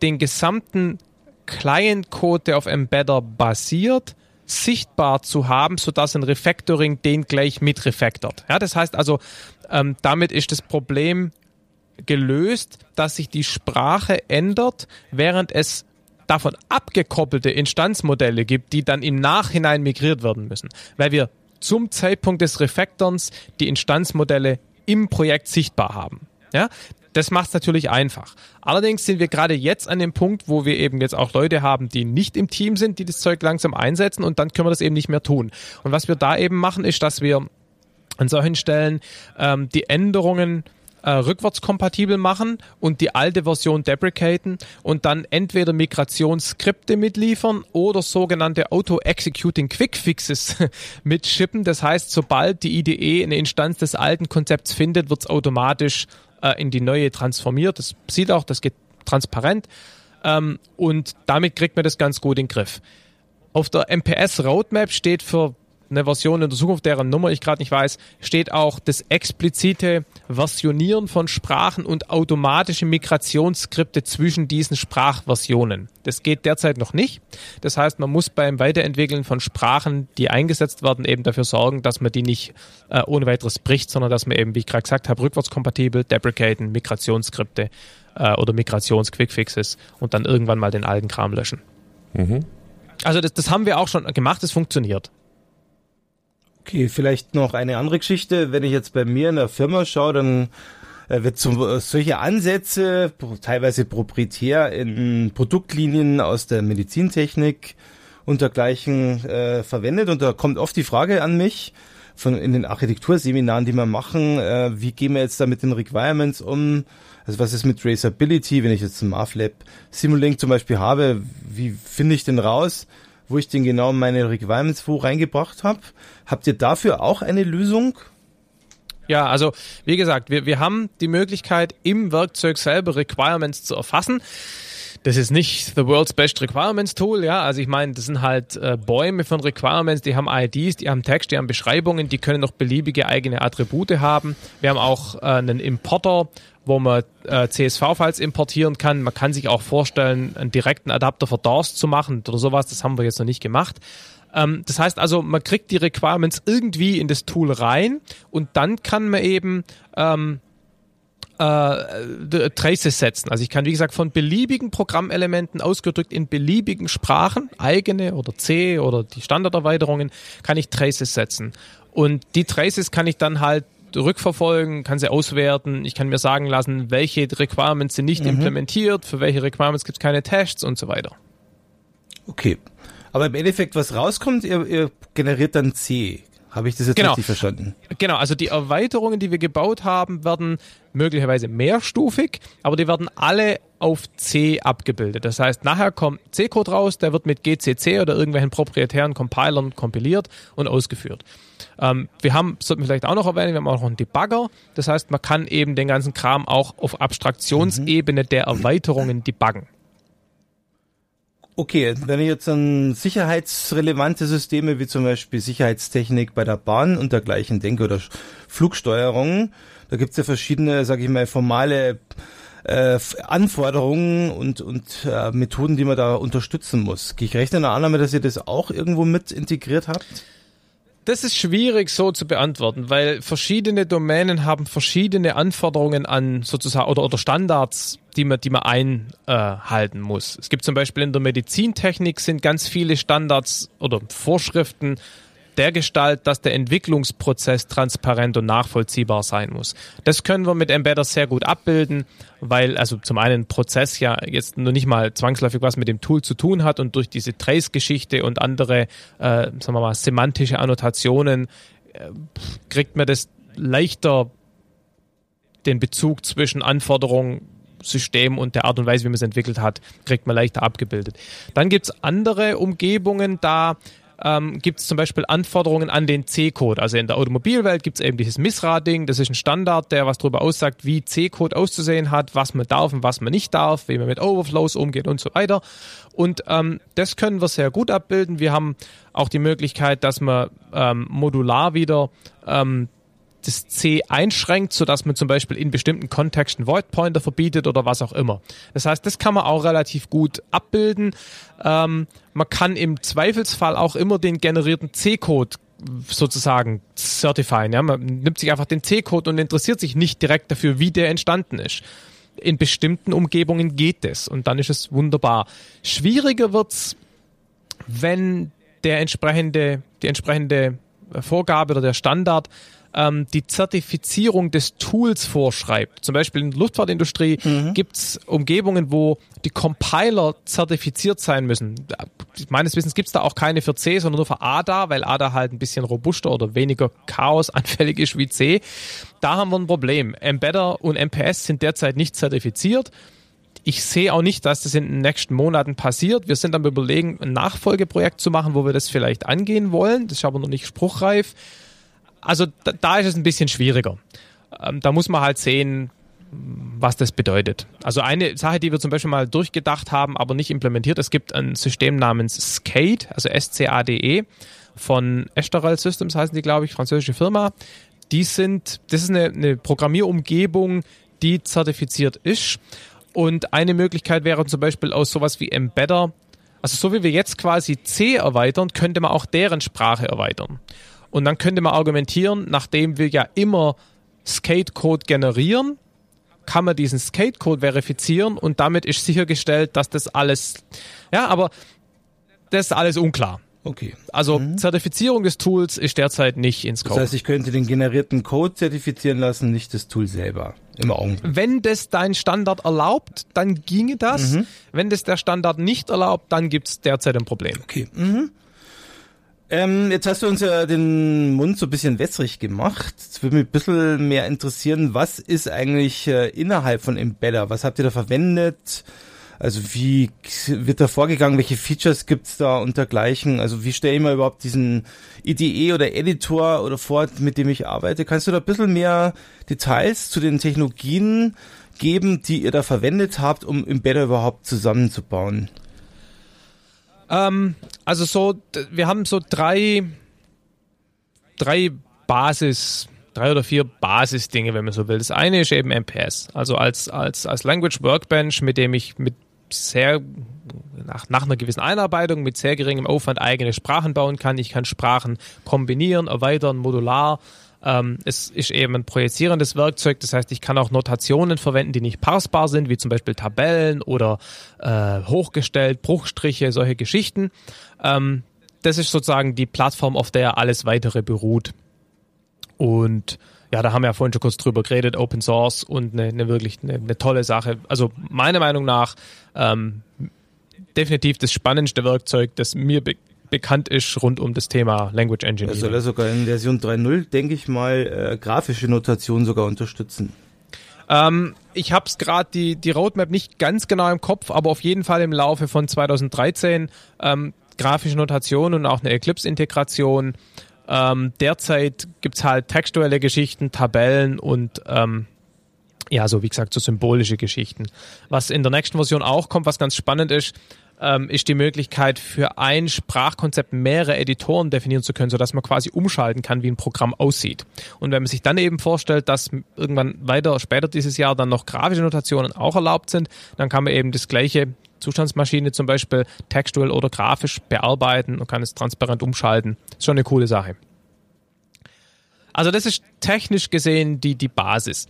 den gesamten Client-Code, der auf Embedder basiert, sichtbar zu haben, sodass ein Refactoring den gleich mit refactort. Ja, das heißt also, ähm, damit ist das Problem gelöst, dass sich die Sprache ändert, während es davon abgekoppelte Instanzmodelle gibt, die dann im Nachhinein migriert werden müssen. Weil wir zum Zeitpunkt des Refactorns die Instanzmodelle im Projekt sichtbar haben. Ja, das macht es natürlich einfach. Allerdings sind wir gerade jetzt an dem Punkt, wo wir eben jetzt auch Leute haben, die nicht im Team sind, die das Zeug langsam einsetzen und dann können wir das eben nicht mehr tun. Und was wir da eben machen, ist, dass wir an solchen Stellen ähm, die Änderungen äh, rückwärtskompatibel machen und die alte Version deprecaten und dann entweder Migrationsskripte mitliefern oder sogenannte Auto-Executing Quick Fixes mitschippen. Das heißt, sobald die IDE eine Instanz des alten Konzepts findet, wird es automatisch äh, in die neue transformiert. Das sieht auch, das geht transparent. Ähm, und damit kriegt man das ganz gut in den Griff. Auf der MPS Roadmap steht für eine Version in der Zukunft, deren Nummer ich gerade nicht weiß, steht auch das explizite Versionieren von Sprachen und automatische Migrationsskripte zwischen diesen Sprachversionen. Das geht derzeit noch nicht. Das heißt, man muss beim Weiterentwickeln von Sprachen, die eingesetzt werden, eben dafür sorgen, dass man die nicht äh, ohne weiteres bricht, sondern dass man eben, wie ich gerade gesagt habe, rückwärtskompatibel, deprecaten, Migrationsskripte äh, oder Migrations-Quickfixes und dann irgendwann mal den alten Kram löschen. Mhm. Also das, das haben wir auch schon gemacht, es funktioniert. Okay, vielleicht noch eine andere Geschichte. Wenn ich jetzt bei mir in der Firma schaue, dann äh, wird zum, äh, solche Ansätze, teilweise proprietär in Produktlinien aus der Medizintechnik und dergleichen äh, verwendet. Und da kommt oft die Frage an mich, von in den Architekturseminaren, die wir machen, äh, wie gehen wir jetzt da mit den Requirements um? Also was ist mit Traceability, wenn ich jetzt ein MAFLab Simulink zum Beispiel habe, wie finde ich denn raus, wo ich denn genau meine Requirements wo reingebracht habe. Habt ihr dafür auch eine Lösung? Ja, also wie gesagt, wir, wir haben die Möglichkeit, im Werkzeug selber Requirements zu erfassen. Das ist nicht the world's best Requirements Tool, ja. Also ich meine, das sind halt äh, Bäume von Requirements, die haben IDs, die haben Text, die haben Beschreibungen, die können noch beliebige eigene Attribute haben. Wir haben auch äh, einen Importer, wo man äh, CSV-Files importieren kann. Man kann sich auch vorstellen, einen direkten Adapter für DOS zu machen oder sowas. Das haben wir jetzt noch nicht gemacht. Ähm, das heißt also, man kriegt die Requirements irgendwie in das Tool rein und dann kann man eben ähm, äh, Traces setzen. Also ich kann, wie gesagt, von beliebigen Programmelementen ausgedrückt in beliebigen Sprachen, eigene oder C oder die Standarderweiterungen, kann ich Traces setzen. Und die Traces kann ich dann halt rückverfolgen, kann sie auswerten, ich kann mir sagen lassen, welche Requirements sind nicht mhm. implementiert, für welche Requirements gibt es keine Tests und so weiter. Okay. Aber im Endeffekt, was rauskommt, ihr, ihr generiert dann C. Habe ich das jetzt genau. richtig verstanden? Genau, also die Erweiterungen, die wir gebaut haben, werden möglicherweise mehrstufig, aber die werden alle auf C abgebildet. Das heißt, nachher kommt C-Code raus, der wird mit GCC oder irgendwelchen proprietären Compilern kompiliert und ausgeführt. Ähm, wir haben, sollten wir vielleicht auch noch erwähnen, wir haben auch noch einen Debugger. Das heißt, man kann eben den ganzen Kram auch auf Abstraktionsebene mhm. der Erweiterungen debuggen. Okay, wenn ich jetzt an sicherheitsrelevante Systeme wie zum Beispiel Sicherheitstechnik bei der Bahn und dergleichen denke oder Flugsteuerung, da gibt's ja verschiedene, sage ich mal, formale äh, Anforderungen und, und äh, Methoden, die man da unterstützen muss. Gehe ich recht in der Annahme, dass ihr das auch irgendwo mit integriert habt? Das ist schwierig so zu beantworten, weil verschiedene Domänen haben verschiedene Anforderungen an sozusagen oder, oder Standards, die man, die man einhalten muss. Es gibt zum Beispiel in der Medizintechnik sind ganz viele Standards oder Vorschriften der Gestalt, dass der Entwicklungsprozess transparent und nachvollziehbar sein muss. Das können wir mit Embedder sehr gut abbilden, weil also zum einen Prozess ja jetzt nur nicht mal zwangsläufig was mit dem Tool zu tun hat und durch diese Trace-Geschichte und andere, äh, sagen wir mal, semantische Annotationen äh, kriegt man das leichter den Bezug zwischen Anforderungen System und der Art und Weise, wie man es entwickelt hat, kriegt man leichter abgebildet. Dann gibt es andere Umgebungen, da ähm, gibt es zum Beispiel Anforderungen an den C-Code. Also in der Automobilwelt gibt es eben dieses MISRA-Ding, das ist ein Standard, der was darüber aussagt, wie C-Code auszusehen hat, was man darf und was man nicht darf, wie man mit Overflows umgeht und so weiter. Und ähm, das können wir sehr gut abbilden. Wir haben auch die Möglichkeit, dass man ähm, modular wieder ähm, das C einschränkt, sodass man zum Beispiel in bestimmten Kontexten Void Pointer verbietet oder was auch immer. Das heißt, das kann man auch relativ gut abbilden. Ähm, man kann im Zweifelsfall auch immer den generierten C-Code sozusagen certifieren. Ja? Man nimmt sich einfach den C-Code und interessiert sich nicht direkt dafür, wie der entstanden ist. In bestimmten Umgebungen geht es und dann ist es wunderbar. Schwieriger wird's, wenn der entsprechende, die entsprechende Vorgabe oder der Standard ähm, die Zertifizierung des Tools vorschreibt. Zum Beispiel in der Luftfahrtindustrie mhm. gibt es Umgebungen, wo die Compiler zertifiziert sein müssen. Meines Wissens gibt es da auch keine für C, sondern nur für ADA, weil ADA halt ein bisschen robuster oder weniger chaosanfällig ist wie C. Da haben wir ein Problem. Embedder und MPS sind derzeit nicht zertifiziert. Ich sehe auch nicht, dass das in den nächsten Monaten passiert. Wir sind am überlegen, ein Nachfolgeprojekt zu machen, wo wir das vielleicht angehen wollen. Das ist aber noch nicht spruchreif. Also da, da ist es ein bisschen schwieriger. Ähm, da muss man halt sehen, was das bedeutet. Also eine Sache, die wir zum Beispiel mal durchgedacht haben, aber nicht implementiert, es gibt ein System namens SCADE, also S-C-A-D-E, von Esterel Systems heißen die, glaube ich, französische Firma. Die sind, das ist eine, eine Programmierumgebung, die zertifiziert ist. Und eine Möglichkeit wäre zum Beispiel aus sowas wie Embedder, also so wie wir jetzt quasi C erweitern, könnte man auch deren Sprache erweitern. Und dann könnte man argumentieren, nachdem wir ja immer Skate-Code generieren, kann man diesen Skate-Code verifizieren und damit ist sichergestellt, dass das alles, ja, aber das ist alles unklar. Okay. Also mhm. Zertifizierung des Tools ist derzeit nicht ins Code. Das heißt, ich könnte den generierten Code zertifizieren lassen, nicht das Tool selber. Im Augenblick. Wenn das dein Standard erlaubt, dann ginge das. Mhm. Wenn das der Standard nicht erlaubt, dann gibt es derzeit ein Problem. Okay. Mhm. Ähm, jetzt hast du uns ja den Mund so ein bisschen wässrig gemacht. Es würde mich ein bisschen mehr interessieren, was ist eigentlich äh, innerhalb von Embedder? Was habt ihr da verwendet? Also wie wird da vorgegangen? Welche Features gibt's da und dergleichen? Also wie stelle ich mir überhaupt diesen IDE oder Editor oder vor, mit dem ich arbeite? Kannst du da ein bisschen mehr Details zu den Technologien geben, die ihr da verwendet habt, um Embedder überhaupt zusammenzubauen? Ähm, also so, wir haben so drei, drei Basis, drei oder vier Basisdinge, wenn man so will. Das eine ist eben MPS, also als, als, als Language Workbench, mit dem ich mit sehr nach, nach einer gewissen Einarbeitung mit sehr geringem Aufwand eigene Sprachen bauen kann. Ich kann Sprachen kombinieren, erweitern, modular ähm, es ist eben ein projizierendes Werkzeug, das heißt, ich kann auch Notationen verwenden, die nicht parsbar sind, wie zum Beispiel Tabellen oder äh, hochgestellt, Bruchstriche, solche Geschichten. Ähm, das ist sozusagen die Plattform, auf der alles weitere beruht. Und ja, da haben wir ja vorhin schon kurz drüber geredet, Open Source und eine, eine wirklich eine, eine, tolle Sache. Also meiner Meinung nach ähm, definitiv das spannendste Werkzeug, das mir be bekannt ist rund um das Thema Language Engineering. soll er sogar in Version 3.0, denke ich mal, äh, grafische Notation sogar unterstützen. Ähm, ich habe es gerade die, die Roadmap nicht ganz genau im Kopf, aber auf jeden Fall im Laufe von 2013 ähm, grafische Notation und auch eine Eclipse-Integration. Ähm, derzeit es halt textuelle Geschichten, Tabellen und ähm, ja, so wie gesagt, so symbolische Geschichten. Was in der nächsten Version auch kommt, was ganz spannend ist, ähm, ist die Möglichkeit für ein Sprachkonzept mehrere Editoren definieren zu können, sodass man quasi umschalten kann, wie ein Programm aussieht. Und wenn man sich dann eben vorstellt, dass irgendwann weiter später dieses Jahr dann noch grafische Notationen auch erlaubt sind, dann kann man eben das gleiche Zustandsmaschine zum Beispiel textuell oder grafisch bearbeiten und kann es transparent umschalten. Ist schon eine coole Sache. Also das ist technisch gesehen die, die Basis.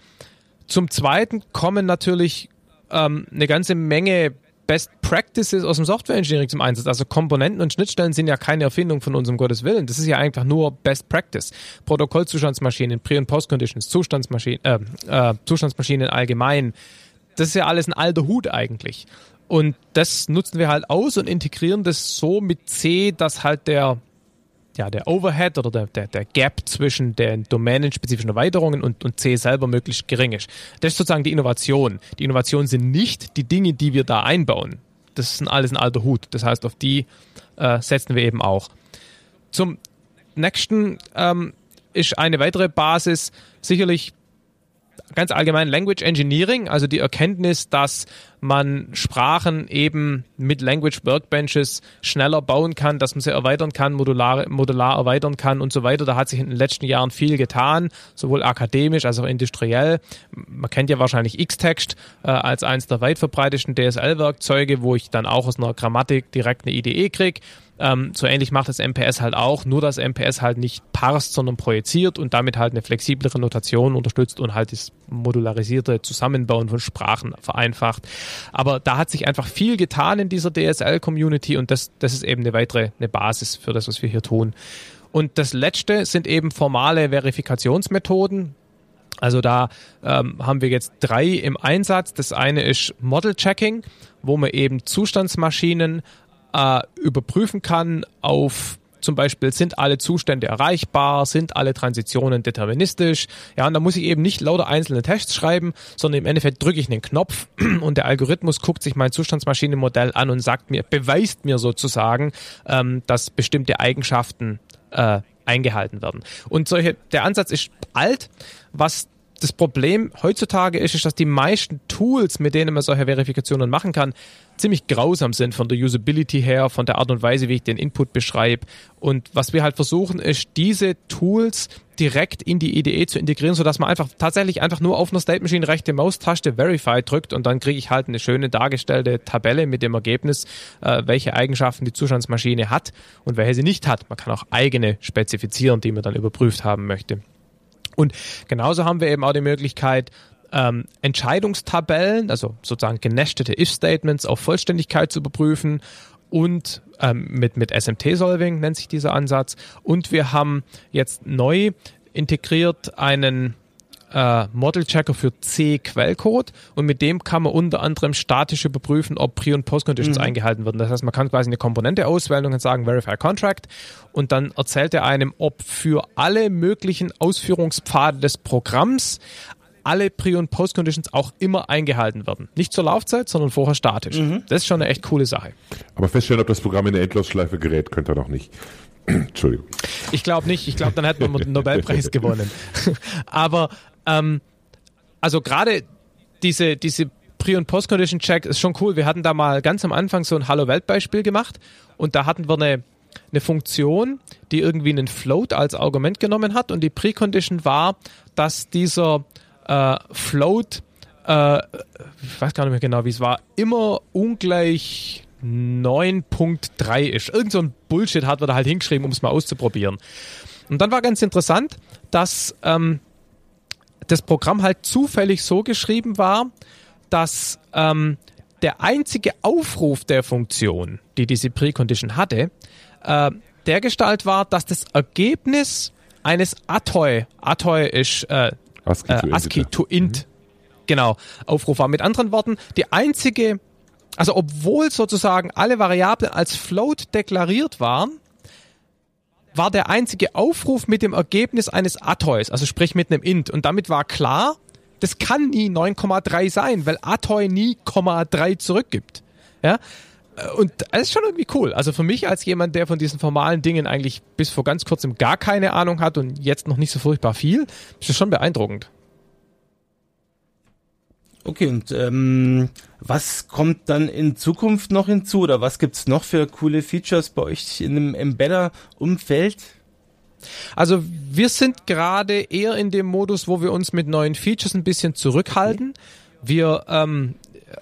Zum Zweiten kommen natürlich ähm, eine ganze Menge Best Practices aus dem Software Engineering zum Einsatz. Also Komponenten und Schnittstellen sind ja keine Erfindung von unserem Gottes Willen. Das ist ja einfach nur Best Practice. Protokollzustandsmaschinen, Pre- und Post-Conditions, Zustandsmaschinen, äh, äh, Zustandsmaschinen allgemein. Das ist ja alles ein alter Hut eigentlich. Und das nutzen wir halt aus und integrieren das so mit C, dass halt der ja, der Overhead oder der, der, der Gap zwischen den domänenspezifischen Erweiterungen und, und C selber möglichst gering ist. Das ist sozusagen die Innovation. Die Innovation sind nicht die Dinge, die wir da einbauen. Das ist alles ein alter Hut. Das heißt, auf die äh, setzen wir eben auch. Zum nächsten ähm, ist eine weitere Basis sicherlich ganz allgemein Language Engineering, also die Erkenntnis, dass man Sprachen eben mit Language Workbenches schneller bauen kann, dass man sie erweitern kann, modular, modular erweitern kann und so weiter. Da hat sich in den letzten Jahren viel getan, sowohl akademisch als auch industriell. Man kennt ja wahrscheinlich Xtext äh, als eines der weit verbreitetsten DSL-Werkzeuge, wo ich dann auch aus einer Grammatik direkt eine IDE kriege. Ähm, so ähnlich macht das MPS halt auch, nur dass MPS halt nicht parst, sondern projiziert und damit halt eine flexiblere Notation unterstützt und halt das modularisierte Zusammenbauen von Sprachen vereinfacht. Aber da hat sich einfach viel getan in dieser DSL-Community und das, das ist eben eine weitere eine Basis für das, was wir hier tun. Und das letzte sind eben formale Verifikationsmethoden. Also da ähm, haben wir jetzt drei im Einsatz. Das eine ist Model Checking, wo man eben Zustandsmaschinen äh, überprüfen kann auf zum Beispiel sind alle Zustände erreichbar, sind alle Transitionen deterministisch. Ja, und da muss ich eben nicht lauter einzelne Tests schreiben, sondern im Endeffekt drücke ich einen Knopf und der Algorithmus guckt sich mein Zustandsmaschinenmodell an und sagt mir, beweist mir sozusagen, ähm, dass bestimmte Eigenschaften äh, eingehalten werden. Und solche, der Ansatz ist alt. Was das Problem heutzutage ist, ist, dass die meisten Tools, mit denen man solche Verifikationen machen kann, ziemlich grausam sind von der Usability her, von der Art und Weise, wie ich den Input beschreibe. Und was wir halt versuchen, ist, diese Tools direkt in die IDE zu integrieren, sodass man einfach tatsächlich einfach nur auf einer State Machine rechte Maustaste Verify drückt und dann kriege ich halt eine schöne dargestellte Tabelle mit dem Ergebnis, äh, welche Eigenschaften die Zustandsmaschine hat und welche sie nicht hat. Man kann auch eigene spezifizieren, die man dann überprüft haben möchte. Und genauso haben wir eben auch die Möglichkeit, ähm, Entscheidungstabellen, also sozusagen genestete If-Statements auf Vollständigkeit zu überprüfen und ähm, mit, mit SMT-Solving nennt sich dieser Ansatz. Und wir haben jetzt neu integriert einen äh, Model-Checker für C-Quellcode und mit dem kann man unter anderem statisch überprüfen, ob Pre- und Post-Conditions mhm. eingehalten werden. Das heißt, man kann quasi eine Komponente auswählen und kann sagen Verify Contract und dann erzählt er einem, ob für alle möglichen Ausführungspfade des Programms alle Pre- und Post-Conditions auch immer eingehalten werden. Nicht zur Laufzeit, sondern vorher statisch. Mhm. Das ist schon eine echt coole Sache. Aber feststellen, ob das Programm in der Endlosschleife gerät, könnte er noch nicht. Entschuldigung. Ich glaube nicht. Ich glaube, dann hätten wir den Nobelpreis gewonnen. Aber ähm, also gerade diese, diese Pre- und Post-Condition-Check ist schon cool. Wir hatten da mal ganz am Anfang so ein Hallo-Welt-Beispiel gemacht und da hatten wir eine, eine Funktion, die irgendwie einen Float als Argument genommen hat und die Precondition war, dass dieser äh, Float, äh, ich weiß gar nicht mehr genau, wie es war, immer ungleich 9.3 ist. Irgend so ein Bullshit hat man da halt hingeschrieben, um es mal auszuprobieren. Und dann war ganz interessant, dass ähm, das Programm halt zufällig so geschrieben war, dass ähm, der einzige Aufruf der Funktion, die diese Precondition hatte, äh, der Gestalt war, dass das Ergebnis eines Atoi, Atoi ist äh, ASCII, äh, to, ASCII to int, mhm. genau, Aufruf war. Mit anderen Worten, die einzige, also obwohl sozusagen alle Variablen als Float deklariert waren, war der einzige Aufruf mit dem Ergebnis eines Atois, also sprich mit einem int. Und damit war klar, das kann nie 9,3 sein, weil Atoi nie 0,3 zurückgibt. Ja? Und das ist schon irgendwie cool. Also für mich als jemand, der von diesen formalen Dingen eigentlich bis vor ganz kurzem gar keine Ahnung hat und jetzt noch nicht so furchtbar viel, ist das schon beeindruckend. Okay, und ähm, was kommt dann in Zukunft noch hinzu oder was gibt's noch für coole Features bei euch in dem Embedder-Umfeld? Also wir sind gerade eher in dem Modus, wo wir uns mit neuen Features ein bisschen zurückhalten. Wir ähm,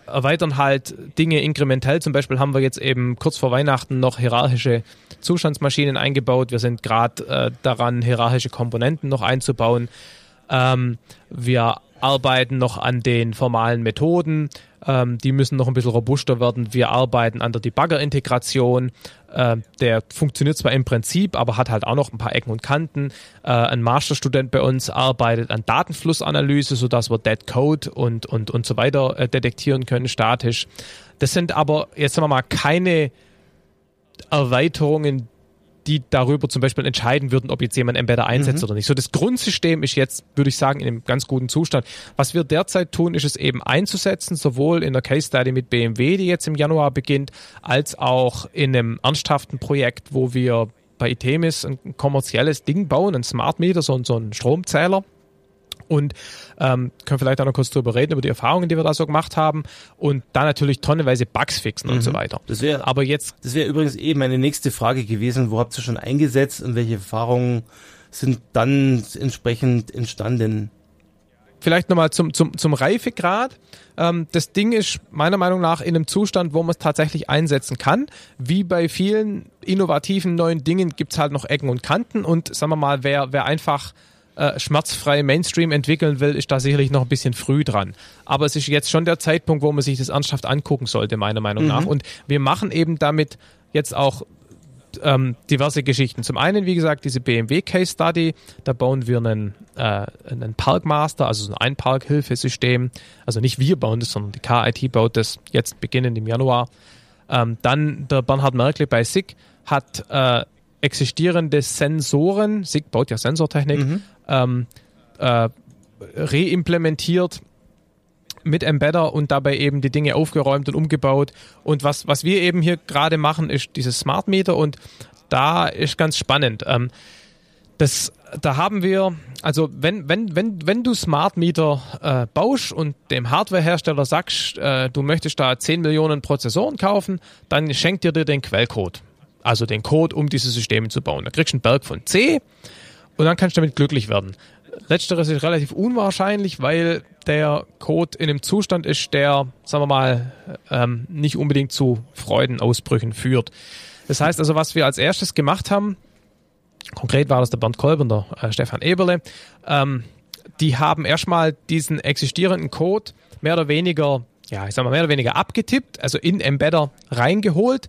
erweitern halt Dinge inkrementell. Zum Beispiel haben wir jetzt eben kurz vor Weihnachten noch hierarchische Zustandsmaschinen eingebaut. Wir sind gerade äh, daran, hierarchische Komponenten noch einzubauen. Ähm, wir arbeiten noch an den formalen Methoden. Ähm, die müssen noch ein bisschen robuster werden. Wir arbeiten an der Debugger-Integration. Äh, der funktioniert zwar im Prinzip, aber hat halt auch noch ein paar Ecken und Kanten. Äh, ein Masterstudent bei uns arbeitet an Datenflussanalyse, sodass wir Dead Code und, und, und so weiter äh, detektieren können, statisch. Das sind aber, jetzt sagen wir mal, keine Erweiterungen, die darüber zum Beispiel entscheiden würden, ob jetzt jemand Embedder einsetzt mhm. oder nicht. So das Grundsystem ist jetzt, würde ich sagen, in einem ganz guten Zustand. Was wir derzeit tun, ist es eben einzusetzen, sowohl in der Case Study mit BMW, die jetzt im Januar beginnt, als auch in einem ernsthaften Projekt, wo wir bei Itemis ein kommerzielles Ding bauen, ein Smart Meter, so, so ein Stromzähler und ähm, können vielleicht auch noch kurz drüber reden, über die Erfahrungen, die wir da so gemacht haben und da natürlich tonnenweise Bugs fixen mhm. und so weiter. Das wäre aber jetzt, das wäre übrigens eben meine nächste Frage gewesen, wo habt ihr schon eingesetzt und welche Erfahrungen sind dann entsprechend entstanden? Vielleicht nochmal zum, zum, zum Reifegrad. Ähm, das Ding ist meiner Meinung nach in einem Zustand, wo man es tatsächlich einsetzen kann. Wie bei vielen innovativen neuen Dingen gibt's halt noch Ecken und Kanten und sagen wir mal, wer, wer einfach äh, schmerzfrei Mainstream entwickeln will, ist da sicherlich noch ein bisschen früh dran. Aber es ist jetzt schon der Zeitpunkt, wo man sich das ernsthaft angucken sollte, meiner Meinung mhm. nach. Und wir machen eben damit jetzt auch ähm, diverse Geschichten. Zum einen, wie gesagt, diese BMW Case Study, da bauen wir einen, äh, einen Parkmaster, also ein Parkhilfesystem. Also nicht wir bauen das, sondern die KIT baut das jetzt beginnend im Januar. Ähm, dann der Bernhard Merkle bei SIG hat äh, existierende Sensoren, SIG baut ja Sensortechnik, mhm. ähm, äh, reimplementiert mit Embedder und dabei eben die Dinge aufgeräumt und umgebaut. Und was, was wir eben hier gerade machen, ist dieses Smart Meter und da ist ganz spannend. Ähm, das, da haben wir, also wenn, wenn, wenn, wenn du Smart Meter äh, baust und dem Hardwarehersteller sagst, äh, du möchtest da 10 Millionen Prozessoren kaufen, dann schenkt dir dir den Quellcode. Also den Code, um diese Systeme zu bauen. Da kriegst du einen Berg von C und dann kannst du damit glücklich werden. Letzteres ist relativ unwahrscheinlich, weil der Code in einem Zustand ist, der, sagen wir mal, ähm, nicht unbedingt zu Freudenausbrüchen führt. Das heißt also, was wir als erstes gemacht haben, konkret war das der Bernd Kolb und der äh, Stefan Eberle, ähm, die haben erstmal diesen existierenden Code mehr oder weniger, ja, ich sag mal, mehr oder weniger abgetippt, also in Embedder reingeholt,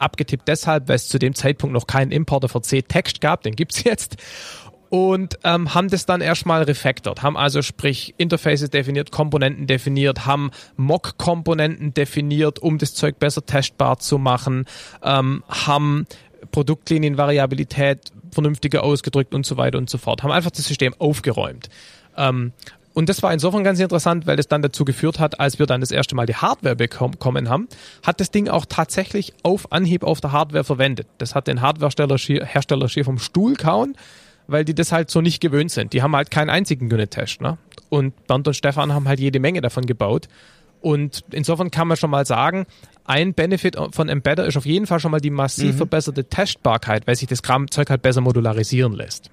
abgetippt deshalb, weil es zu dem Zeitpunkt noch keinen Importer für C-Text gab, den gibt's jetzt und ähm, haben das dann erstmal refactored, haben also sprich Interfaces definiert, Komponenten definiert, haben Mock-Komponenten definiert, um das Zeug besser testbar zu machen, ähm, haben Produktlinienvariabilität vernünftiger ausgedrückt und so weiter und so fort, haben einfach das System aufgeräumt. Ähm, und das war insofern ganz interessant, weil das dann dazu geführt hat, als wir dann das erste Mal die Hardware bekommen haben, hat das Ding auch tatsächlich auf Anhieb auf der Hardware verwendet. Das hat den Hardwarehersteller Hersteller schier vom Stuhl kauen weil die das halt so nicht gewöhnt sind. Die haben halt keinen einzigen Unit-Test. Ne? Und Bernd und Stefan haben halt jede Menge davon gebaut. Und insofern kann man schon mal sagen, ein Benefit von Embedder ist auf jeden Fall schon mal die massiv mhm. verbesserte Testbarkeit, weil sich das Zeug halt besser modularisieren lässt.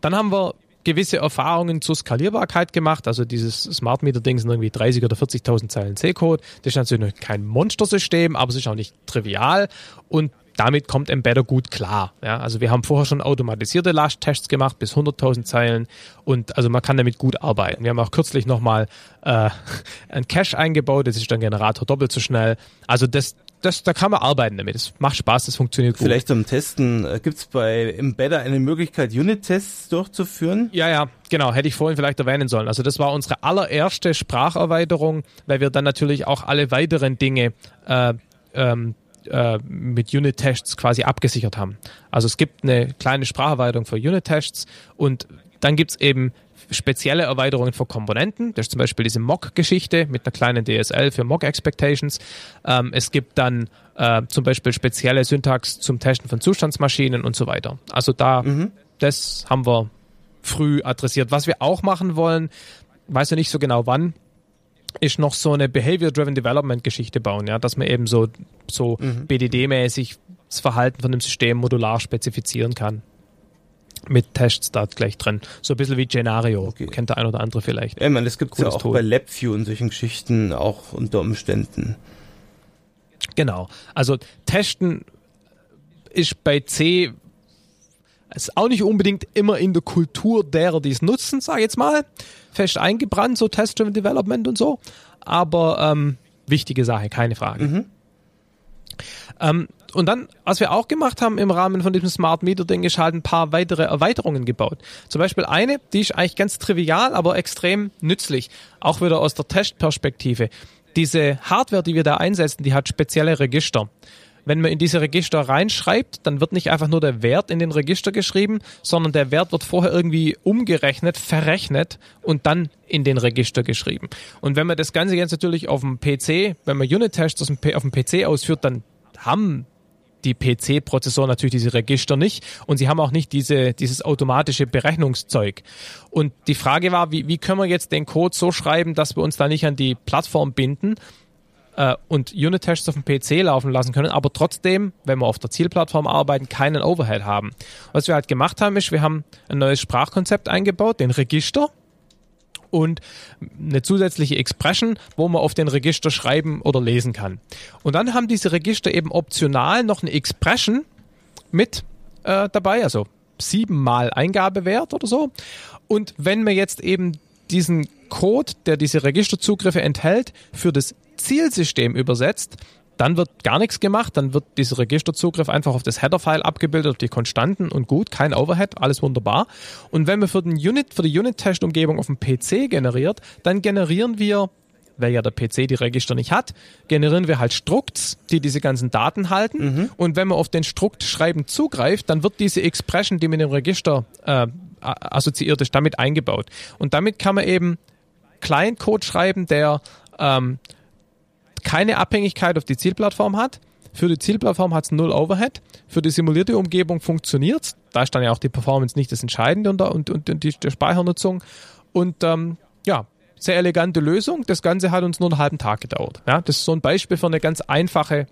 Dann haben wir gewisse Erfahrungen zur Skalierbarkeit gemacht. Also dieses Smart Meter Ding sind irgendwie 30 oder 40.000 Zeilen C-Code. Das ist natürlich kein Monstersystem, aber es ist auch nicht trivial. Und damit kommt Embedder gut klar. Ja, also wir haben vorher schon automatisierte Lasttests gemacht bis 100.000 Zeilen und also man kann damit gut arbeiten. Wir haben auch kürzlich nochmal äh, ein Cache eingebaut, das ist dann Generator doppelt so schnell. Also das, das, da kann man arbeiten damit. Es macht Spaß, das funktioniert gut. Vielleicht zum Testen, äh, gibt es bei Embedder eine Möglichkeit, Unit-Tests durchzuführen? Ja, ja, genau, hätte ich vorhin vielleicht erwähnen sollen. Also das war unsere allererste Spracherweiterung, weil wir dann natürlich auch alle weiteren Dinge äh, ähm, äh, mit Unit-Tests quasi abgesichert haben. Also es gibt eine kleine Spracherweiterung für Unit-Tests und dann gibt es eben spezielle Erweiterungen für Komponenten. Das ist zum Beispiel diese Mock-Geschichte mit einer kleinen DSL für Mock-Expectations. Ähm, es gibt dann äh, zum Beispiel spezielle Syntax zum Testen von Zustandsmaschinen und so weiter. Also da, mhm. das haben wir früh adressiert. Was wir auch machen wollen, weiß ja nicht so genau wann, ist noch so eine Behavior-Driven Development-Geschichte bauen, ja, dass man eben so, so mhm. BDD-mäßig das Verhalten von dem System modular spezifizieren kann. Mit Tests da gleich drin. So ein bisschen wie Genario. Okay. Kennt der ein oder andere vielleicht. Ja, man, das gibt es ja auch Tool. bei LabVIEW und solchen Geschichten auch unter Umständen. Genau. Also testen ist bei C ist auch nicht unbedingt immer in der Kultur derer, die es nutzen, sag ich jetzt mal, fest eingebrannt, so Test-Driven Development und so. Aber ähm, wichtige Sache, keine Frage. Mhm. Ähm, und dann, was wir auch gemacht haben im Rahmen von diesem Smart Meter Ding, ist halt ein paar weitere Erweiterungen gebaut. Zum Beispiel eine, die ist eigentlich ganz trivial, aber extrem nützlich. Auch wieder aus der Testperspektive. Diese Hardware, die wir da einsetzen, die hat spezielle Register wenn man in diese Register reinschreibt, dann wird nicht einfach nur der Wert in den Register geschrieben, sondern der Wert wird vorher irgendwie umgerechnet, verrechnet und dann in den Register geschrieben. Und wenn man das Ganze jetzt natürlich auf dem PC, wenn man Unit-Tests auf dem PC ausführt, dann haben die PC-Prozessoren natürlich diese Register nicht und sie haben auch nicht diese, dieses automatische Berechnungszeug. Und die Frage war, wie, wie können wir jetzt den Code so schreiben, dass wir uns da nicht an die Plattform binden, äh, und Unit-Tests auf dem PC laufen lassen können, aber trotzdem, wenn wir auf der Zielplattform arbeiten, keinen Overhead haben. Was wir halt gemacht haben, ist, wir haben ein neues Sprachkonzept eingebaut, den Register und eine zusätzliche Expression, wo man auf den Register schreiben oder lesen kann. Und dann haben diese Register eben optional noch eine Expression mit äh, dabei, also siebenmal Eingabewert oder so. Und wenn wir jetzt eben diesen Code, der diese Registerzugriffe enthält, für das Zielsystem übersetzt, dann wird gar nichts gemacht, dann wird dieser Registerzugriff einfach auf das Header-File abgebildet, auf die Konstanten und gut, kein Overhead, alles wunderbar. Und wenn wir für den Unit, für die Unit-Test-Umgebung auf dem PC generiert, dann generieren wir weil ja der PC die Register nicht hat, generieren wir halt Structs, die diese ganzen Daten halten. Mhm. Und wenn man auf den Struct schreiben zugreift, dann wird diese Expression, die mit dem Register äh, assoziiert ist, damit eingebaut. Und damit kann man eben Client-Code schreiben, der ähm, keine Abhängigkeit auf die Zielplattform hat. Für die Zielplattform hat es null Overhead. Für die simulierte Umgebung funktioniert es. Da ist dann ja auch die Performance nicht das Entscheidende und, und, und, und die, die Speichernutzung. Und ähm, ja, sehr elegante Lösung. Das Ganze hat uns nur einen halben Tag gedauert. Ja, das ist so ein Beispiel für eine ganz einfache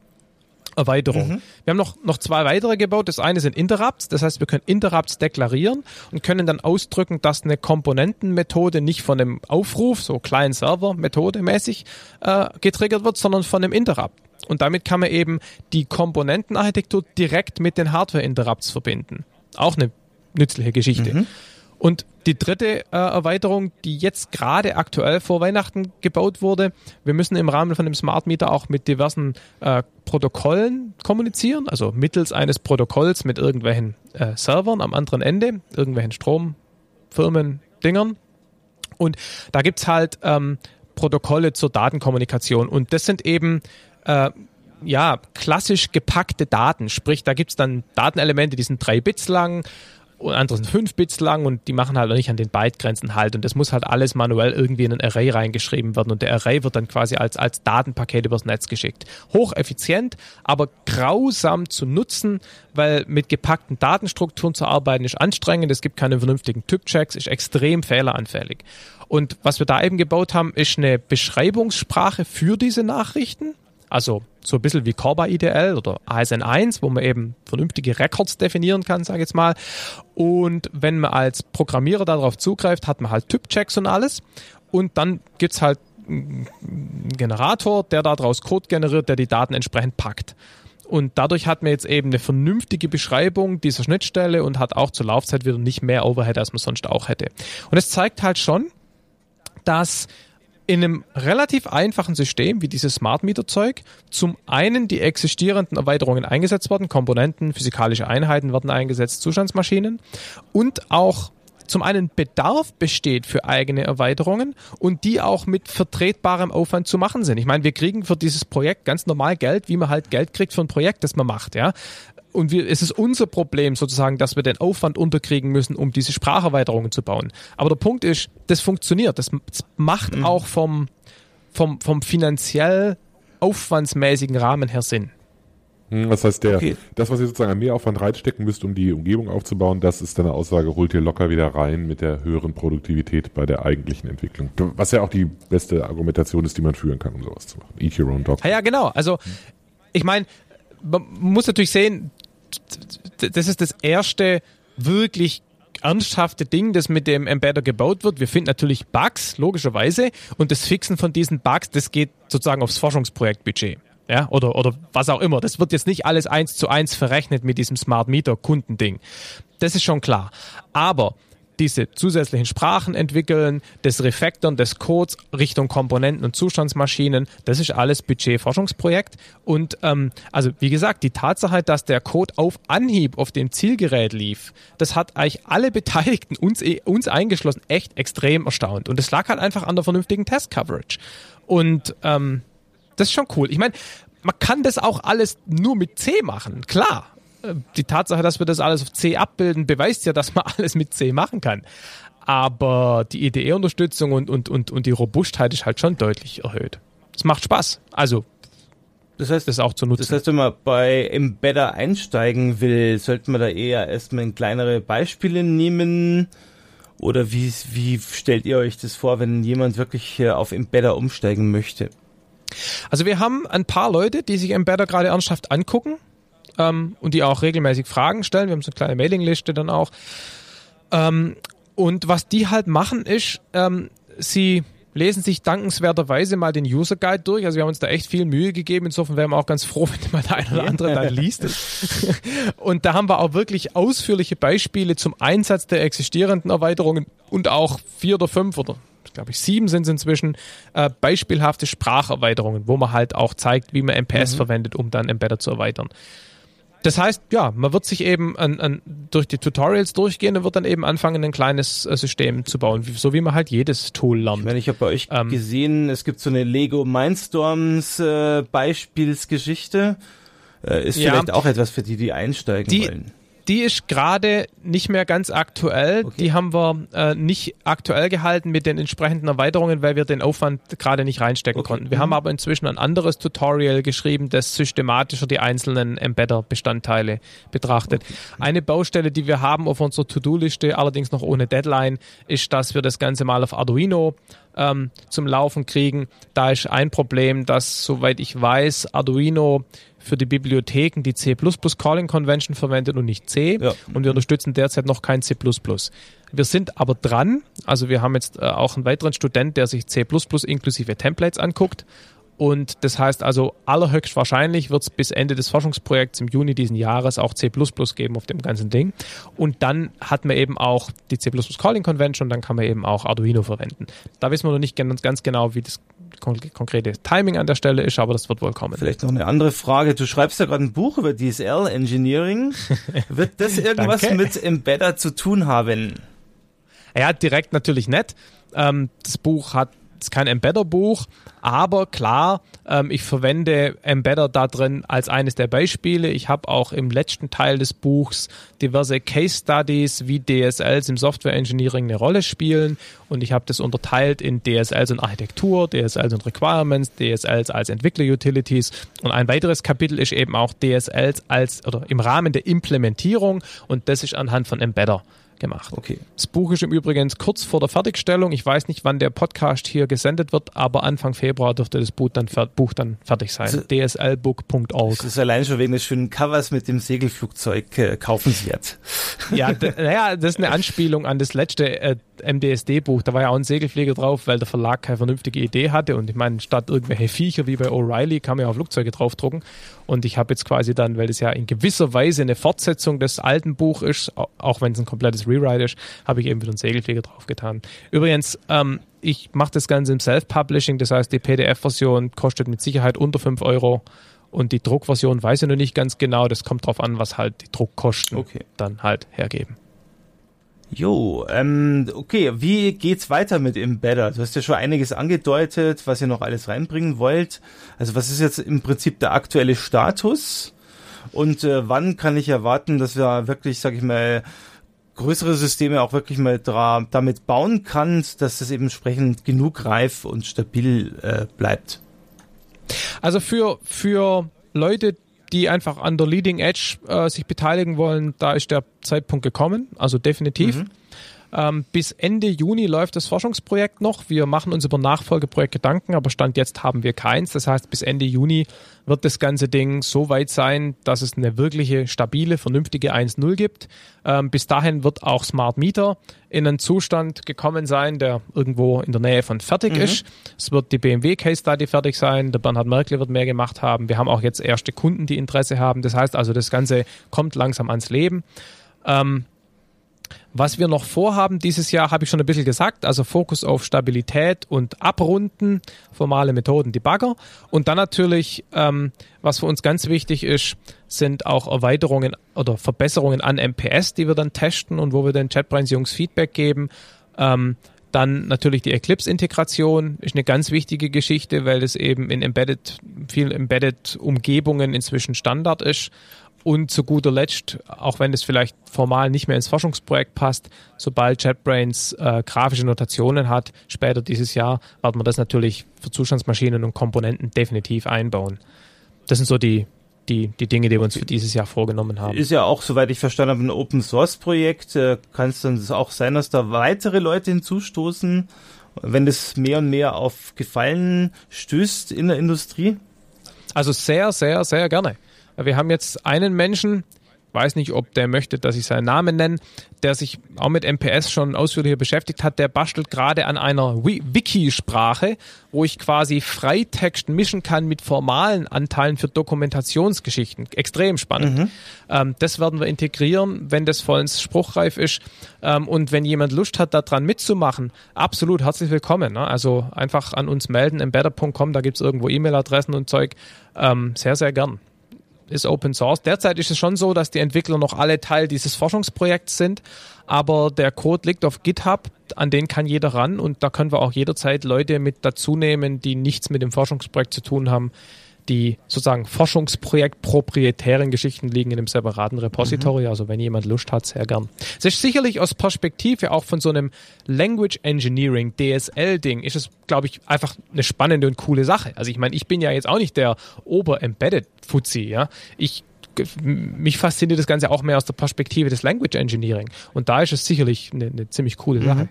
Erweiterung. Mhm. Wir haben noch, noch zwei weitere gebaut. Das eine sind Interrupts, das heißt, wir können Interrupts deklarieren und können dann ausdrücken, dass eine Komponentenmethode nicht von einem Aufruf, so Client-Server-Methode mäßig, äh, getriggert wird, sondern von einem Interrupt. Und damit kann man eben die Komponentenarchitektur direkt mit den Hardware-Interrupts verbinden. Auch eine nützliche Geschichte. Mhm. Und die dritte äh, Erweiterung, die jetzt gerade aktuell vor Weihnachten gebaut wurde, wir müssen im Rahmen von dem Smart Meter auch mit diversen äh, Protokollen kommunizieren, also mittels eines Protokolls mit irgendwelchen äh, Servern am anderen Ende, irgendwelchen Stromfirmen, Dingern. Und da gibt's halt ähm, Protokolle zur Datenkommunikation. Und das sind eben äh, ja, klassisch gepackte Daten. Sprich, da gibt's dann Datenelemente, die sind drei Bits lang und andere sind 5 Bits lang und die machen halt auch nicht an den Byte-Grenzen halt. Und das muss halt alles manuell irgendwie in ein Array reingeschrieben werden. Und der Array wird dann quasi als, als Datenpaket übers Netz geschickt. Hocheffizient, aber grausam zu nutzen, weil mit gepackten Datenstrukturen zu arbeiten ist anstrengend. Es gibt keine vernünftigen Typchecks, ist extrem fehleranfällig. Und was wir da eben gebaut haben, ist eine Beschreibungssprache für diese Nachrichten. Also so ein bisschen wie Corba IDL oder ASN1, wo man eben vernünftige Records definieren kann, sage ich jetzt mal. Und wenn man als Programmierer darauf zugreift, hat man halt Typchecks und alles. Und dann gibt's halt einen Generator, der daraus Code generiert, der die Daten entsprechend packt. Und dadurch hat man jetzt eben eine vernünftige Beschreibung dieser Schnittstelle und hat auch zur Laufzeit wieder nicht mehr Overhead, als man sonst auch hätte. Und es zeigt halt schon, dass in einem relativ einfachen System wie dieses Smart Meter Zeug zum einen die existierenden Erweiterungen eingesetzt werden, Komponenten, physikalische Einheiten werden eingesetzt, Zustandsmaschinen und auch zum einen Bedarf besteht für eigene Erweiterungen und die auch mit vertretbarem Aufwand zu machen sind. Ich meine, wir kriegen für dieses Projekt ganz normal Geld, wie man halt Geld kriegt für ein Projekt, das man macht, ja und wir, es ist unser Problem sozusagen, dass wir den Aufwand unterkriegen müssen, um diese Spracherweiterungen zu bauen. Aber der Punkt ist, das funktioniert. Das, das macht mhm. auch vom, vom, vom finanziell aufwandsmäßigen Rahmen her Sinn. Hm, das heißt, der, okay. das, was ihr sozusagen an Mehraufwand reinstecken müsst, um die Umgebung aufzubauen, das ist deine Aussage, holt ihr locker wieder rein mit der höheren Produktivität bei der eigentlichen Entwicklung. Was ja auch die beste Argumentation ist, die man führen kann, um sowas zu machen. Eat your own dog. Ja, ja genau. Also, ich meine, man muss natürlich sehen, das ist das erste wirklich ernsthafte Ding, das mit dem Embedder gebaut wird. Wir finden natürlich Bugs, logischerweise, und das Fixen von diesen Bugs, das geht sozusagen aufs Forschungsprojektbudget. Ja, oder, oder was auch immer. Das wird jetzt nicht alles eins zu eins verrechnet mit diesem Smart Meter Kundending. Das ist schon klar. Aber diese zusätzlichen Sprachen entwickeln, das Refactoren des Codes Richtung Komponenten und Zustandsmaschinen, das ist alles Budgetforschungsprojekt. Und ähm, also wie gesagt, die Tatsache, dass der Code auf Anhieb auf dem Zielgerät lief, das hat eigentlich alle Beteiligten, uns, eh, uns eingeschlossen, echt extrem erstaunt. Und es lag halt einfach an der vernünftigen Test-Coverage. Und ähm, das ist schon cool. Ich meine, man kann das auch alles nur mit C machen, klar die Tatsache, dass wir das alles auf C abbilden, beweist ja, dass man alles mit C machen kann. Aber die IDE-Unterstützung und, und, und, und die Robustheit ist halt schon deutlich erhöht. Es macht Spaß. Also, das heißt, das auch zu nutzen. Das heißt, wenn man bei Embedder einsteigen will, sollte man da eher erstmal kleinere Beispiele nehmen. Oder wie, wie stellt ihr euch das vor, wenn jemand wirklich auf Embedder umsteigen möchte? Also wir haben ein paar Leute, die sich Embedder gerade ernsthaft angucken ähm, und die auch regelmäßig Fragen stellen. Wir haben so eine kleine Mailingliste dann auch. Ähm, und was die halt machen ist, ähm, sie lesen sich dankenswerterweise mal den User Guide durch. Also wir haben uns da echt viel Mühe gegeben. Insofern wären wir auch ganz froh, wenn mal der eine oder andere dann liest. und da haben wir auch wirklich ausführliche Beispiele zum Einsatz der existierenden Erweiterungen und auch vier oder fünf oder glaube ich, sieben sind es inzwischen, äh, beispielhafte Spracherweiterungen, wo man halt auch zeigt, wie man MPS mhm. verwendet, um dann Embedder zu erweitern. Das heißt, ja, man wird sich eben an, an, durch die Tutorials durchgehen und wird dann eben anfangen, ein kleines äh, System zu bauen, so wie man halt jedes Tool lernt. Ich meine, ich habe bei euch ähm, gesehen, es gibt so eine Lego Mindstorms äh, Beispielsgeschichte. Äh, ist ja, vielleicht auch etwas für die, die einsteigen die, wollen. Die ist gerade nicht mehr ganz aktuell. Okay. Die haben wir äh, nicht aktuell gehalten mit den entsprechenden Erweiterungen, weil wir den Aufwand gerade nicht reinstecken okay. konnten. Wir mhm. haben aber inzwischen ein anderes Tutorial geschrieben, das systematischer die einzelnen Embedder-Bestandteile betrachtet. Okay. Eine Baustelle, die wir haben auf unserer To-Do-Liste, allerdings noch ohne Deadline, ist, dass wir das Ganze mal auf Arduino ähm, zum Laufen kriegen. Da ist ein Problem, dass, soweit ich weiß, Arduino für die Bibliotheken die C++ Calling Convention verwendet und nicht C. Ja. Und wir unterstützen derzeit noch kein C++. Wir sind aber dran. Also wir haben jetzt äh, auch einen weiteren Student, der sich C++ inklusive Templates anguckt. Und das heißt also, allerhöchstwahrscheinlich wird es bis Ende des Forschungsprojekts im Juni diesen Jahres auch C geben auf dem ganzen Ding. Und dann hat man eben auch die C Calling Convention und dann kann man eben auch Arduino verwenden. Da wissen wir noch nicht ganz genau, wie das konkrete Timing an der Stelle ist, aber das wird wohl kommen. Vielleicht noch eine andere Frage. Du schreibst ja gerade ein Buch über DSL Engineering. Wird das irgendwas mit Embedder zu tun haben? Ja, direkt natürlich nicht. Ähm, das Buch hat ist kein Embedder-Buch, aber klar, ähm, ich verwende Embedder da drin als eines der Beispiele. Ich habe auch im letzten Teil des Buchs diverse Case Studies, wie DSLs im Software Engineering eine Rolle spielen. Und ich habe das unterteilt in DSLs und Architektur, DSLs und Requirements, DSLs als Entwickler-Utilities. Und ein weiteres Kapitel ist eben auch DSLs als oder im Rahmen der Implementierung. Und das ist anhand von Embedder gemacht. Okay. Das Buch ist im Übrigen kurz vor der Fertigstellung. Ich weiß nicht, wann der Podcast hier gesendet wird, aber Anfang Februar dürfte das Buch dann, Buch dann fertig sein. Also, dslbook.org. Das ist allein schon wegen des schönen Covers mit dem Segelflugzeug äh, kaufenswert. Ja, naja, das ist eine Anspielung an das letzte äh, MDSD-Buch. Da war ja auch ein Segelflieger drauf, weil der Verlag keine vernünftige Idee hatte. Und ich meine, statt irgendwelche Viecher wie bei O'Reilly kann man ja auch Flugzeuge draufdrucken. Und ich habe jetzt quasi dann, weil das ja in gewisser Weise eine Fortsetzung des alten Buch ist, auch wenn es ein komplettes Rewrite ist, habe ich eben wieder einen Segelflieger draufgetan. Übrigens, ähm, ich mache das Ganze im Self-Publishing, das heißt, die PDF-Version kostet mit Sicherheit unter 5 Euro. Und die Druckversion weiß ich noch nicht ganz genau. Das kommt drauf an, was halt die Druckkosten okay. dann halt hergeben. Jo, ähm, okay, wie geht's weiter mit Embedder? Du hast ja schon einiges angedeutet, was ihr noch alles reinbringen wollt. Also was ist jetzt im Prinzip der aktuelle Status? Und äh, wann kann ich erwarten, dass wir wirklich, sag ich mal, größere Systeme auch wirklich mal dra damit bauen kann, dass das eben entsprechend genug reif und stabil äh, bleibt? Also für, für Leute, die einfach an der Leading Edge äh, sich beteiligen wollen, da ist der Zeitpunkt gekommen, also definitiv. Mhm. Ähm, bis Ende Juni läuft das Forschungsprojekt noch. Wir machen uns über Nachfolgeprojekt Gedanken, aber Stand jetzt haben wir keins. Das heißt, bis Ende Juni wird das ganze Ding so weit sein, dass es eine wirkliche, stabile, vernünftige 1.0 gibt. Ähm, bis dahin wird auch Smart Meter in einen Zustand gekommen sein, der irgendwo in der Nähe von fertig mhm. ist. Es wird die BMW Case Study fertig sein. Der Bernhard Merkel wird mehr gemacht haben. Wir haben auch jetzt erste Kunden, die Interesse haben. Das heißt also, das Ganze kommt langsam ans Leben. Ähm, was wir noch vorhaben dieses Jahr, habe ich schon ein bisschen gesagt, also Fokus auf Stabilität und Abrunden, formale Methoden, Debugger. Und dann natürlich, ähm, was für uns ganz wichtig ist, sind auch Erweiterungen oder Verbesserungen an MPS, die wir dann testen und wo wir den JetBrains Jungs Feedback geben. Ähm, dann natürlich die Eclipse-Integration ist eine ganz wichtige Geschichte, weil es eben in Embedded, vielen Embedded-Umgebungen inzwischen Standard ist. Und zu guter Letzt, auch wenn es vielleicht formal nicht mehr ins Forschungsprojekt passt, sobald JetBrains äh, grafische Notationen hat, später dieses Jahr, werden wir das natürlich für Zustandsmaschinen und Komponenten definitiv einbauen. Das sind so die, die, die Dinge, die wir uns für dieses Jahr vorgenommen haben. Ist ja auch, soweit ich verstanden habe, ein Open Source Projekt. Äh, Kann es dann auch sein, dass da weitere Leute hinzustoßen, wenn das mehr und mehr auf Gefallen stößt in der Industrie? Also sehr, sehr, sehr gerne. Wir haben jetzt einen Menschen, weiß nicht, ob der möchte, dass ich seinen Namen nenne, der sich auch mit MPS schon ausführlicher beschäftigt hat, der bastelt gerade an einer Wiki-Sprache, wo ich quasi Freitext mischen kann mit formalen Anteilen für Dokumentationsgeschichten. Extrem spannend. Mhm. Ähm, das werden wir integrieren, wenn das vollends spruchreif ist. Ähm, und wenn jemand Lust hat, daran mitzumachen, absolut herzlich willkommen. Ne? Also einfach an uns melden, embedded.com, da gibt's irgendwo E-Mail-Adressen und Zeug. Ähm, sehr, sehr gern ist Open Source. Derzeit ist es schon so, dass die Entwickler noch alle Teil dieses Forschungsprojekts sind, aber der Code liegt auf GitHub, an den kann jeder ran und da können wir auch jederzeit Leute mit dazu nehmen, die nichts mit dem Forschungsprojekt zu tun haben, die sozusagen Forschungsprojekt proprietären Geschichten liegen in einem separaten Repository. Mhm. Also wenn jemand Lust hat, sehr gern. Es ist sicherlich aus Perspektive auch von so einem Language Engineering DSL-Ding ist es, glaube ich, einfach eine spannende und coole Sache. Also ich meine, ich bin ja jetzt auch nicht der Ober-Embedded-Fuzzi, ja. Ich mich fasziniert das Ganze auch mehr aus der Perspektive des Language Engineering. Und da ist es sicherlich eine, eine ziemlich coole Sache. Mhm.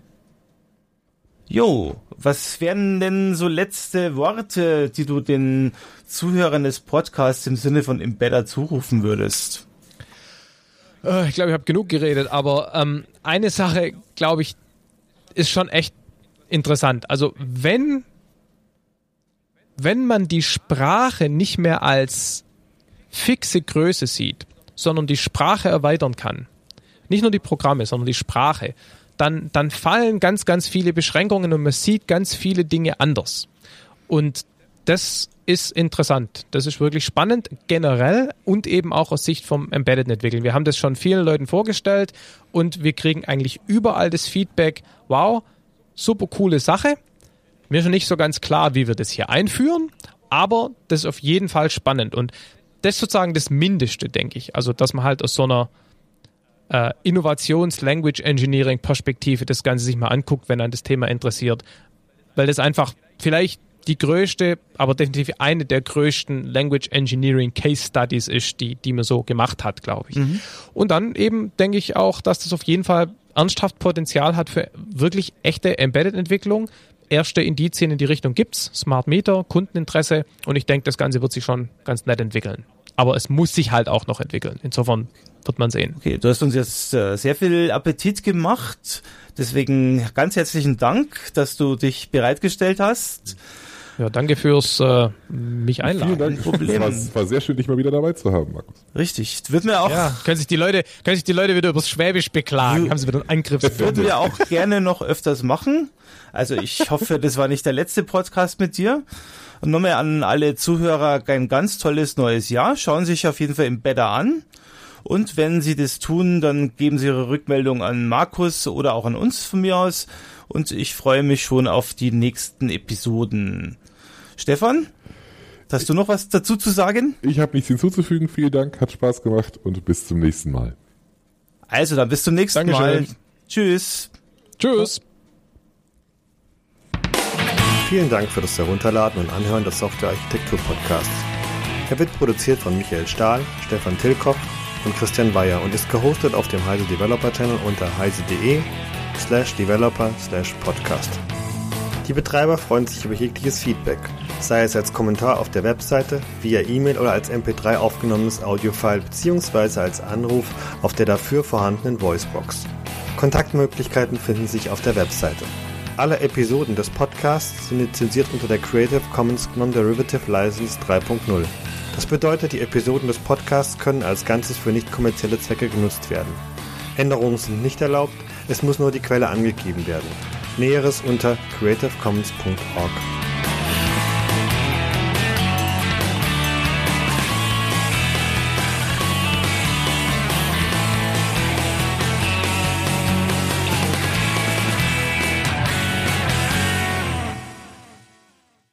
Jo, was wären denn so letzte Worte, die du den Zuhörern des Podcasts im Sinne von Embedder zurufen würdest? Äh, ich glaube, ich habe genug geredet, aber ähm, eine Sache, glaube ich, ist schon echt interessant. Also wenn, wenn man die Sprache nicht mehr als fixe Größe sieht, sondern die Sprache erweitern kann, nicht nur die Programme, sondern die Sprache, dann, dann fallen ganz, ganz viele Beschränkungen und man sieht ganz viele Dinge anders. Und das ist interessant. Das ist wirklich spannend, generell und eben auch aus Sicht vom Embedded entwickeln. Wir haben das schon vielen Leuten vorgestellt und wir kriegen eigentlich überall das Feedback, wow, super coole Sache. Mir ist schon nicht so ganz klar, wie wir das hier einführen, aber das ist auf jeden Fall spannend und das ist sozusagen das Mindeste, denke ich. Also, dass man halt aus so einer äh, Innovations-Language-Engineering-Perspektive das Ganze sich mal anguckt, wenn ein das Thema interessiert. Weil das einfach vielleicht die größte, aber definitiv eine der größten Language Engineering Case Studies ist, die, die man so gemacht hat, glaube ich. Mhm. Und dann eben denke ich auch, dass das auf jeden Fall ernsthaft Potenzial hat für wirklich echte Embedded-Entwicklung. Erste Indizien in die Richtung gibt's, Smart Meter, Kundeninteresse und ich denke, das Ganze wird sich schon ganz nett entwickeln. Aber es muss sich halt auch noch entwickeln. Insofern wird man sehen. Okay, du hast uns jetzt äh, sehr viel Appetit gemacht. Deswegen ganz herzlichen Dank, dass du dich bereitgestellt hast. Ja, danke fürs äh, mich einladen. Vielen Dank. Problem. Es war, war, sehr schön, dich mal wieder dabei zu haben, Markus. Richtig. Wird mir auch. Ja, können sich die Leute, können sich die Leute wieder übers Schwäbisch beklagen. Haben sie wieder einen Angriff. Würden wir auch gerne noch öfters machen. Also ich hoffe, das war nicht der letzte Podcast mit dir. Und nochmal an alle Zuhörer ein ganz tolles neues Jahr. Schauen Sie sich auf jeden Fall im Better an. Und wenn Sie das tun, dann geben Sie Ihre Rückmeldung an Markus oder auch an uns von mir aus. Und ich freue mich schon auf die nächsten Episoden. Stefan, hast du noch was dazu zu sagen? Ich habe nichts hinzuzufügen. Vielen Dank, hat Spaß gemacht und bis zum nächsten Mal. Also dann bis zum nächsten Dankeschön. Mal. Tschüss. Tschüss. Vielen Dank für das Herunterladen und Anhören des Software Architektur Podcasts. Er wird produziert von Michael Stahl, Stefan Tilkoff und Christian Weyer und ist gehostet auf dem Heise Developer Channel unter heise.de slash developer slash podcast. Die Betreiber freuen sich über jegliches Feedback, sei es als Kommentar auf der Webseite, via E-Mail oder als MP3 aufgenommenes Audiofile bzw. als Anruf auf der dafür vorhandenen Voicebox. Kontaktmöglichkeiten finden sich auf der Webseite. Alle Episoden des Podcasts sind lizenziert unter der Creative Commons Non-Derivative License 3.0. Das bedeutet, die Episoden des Podcasts können als Ganzes für nicht kommerzielle Zwecke genutzt werden. Änderungen sind nicht erlaubt, es muss nur die Quelle angegeben werden. Näheres unter creativecommons.org.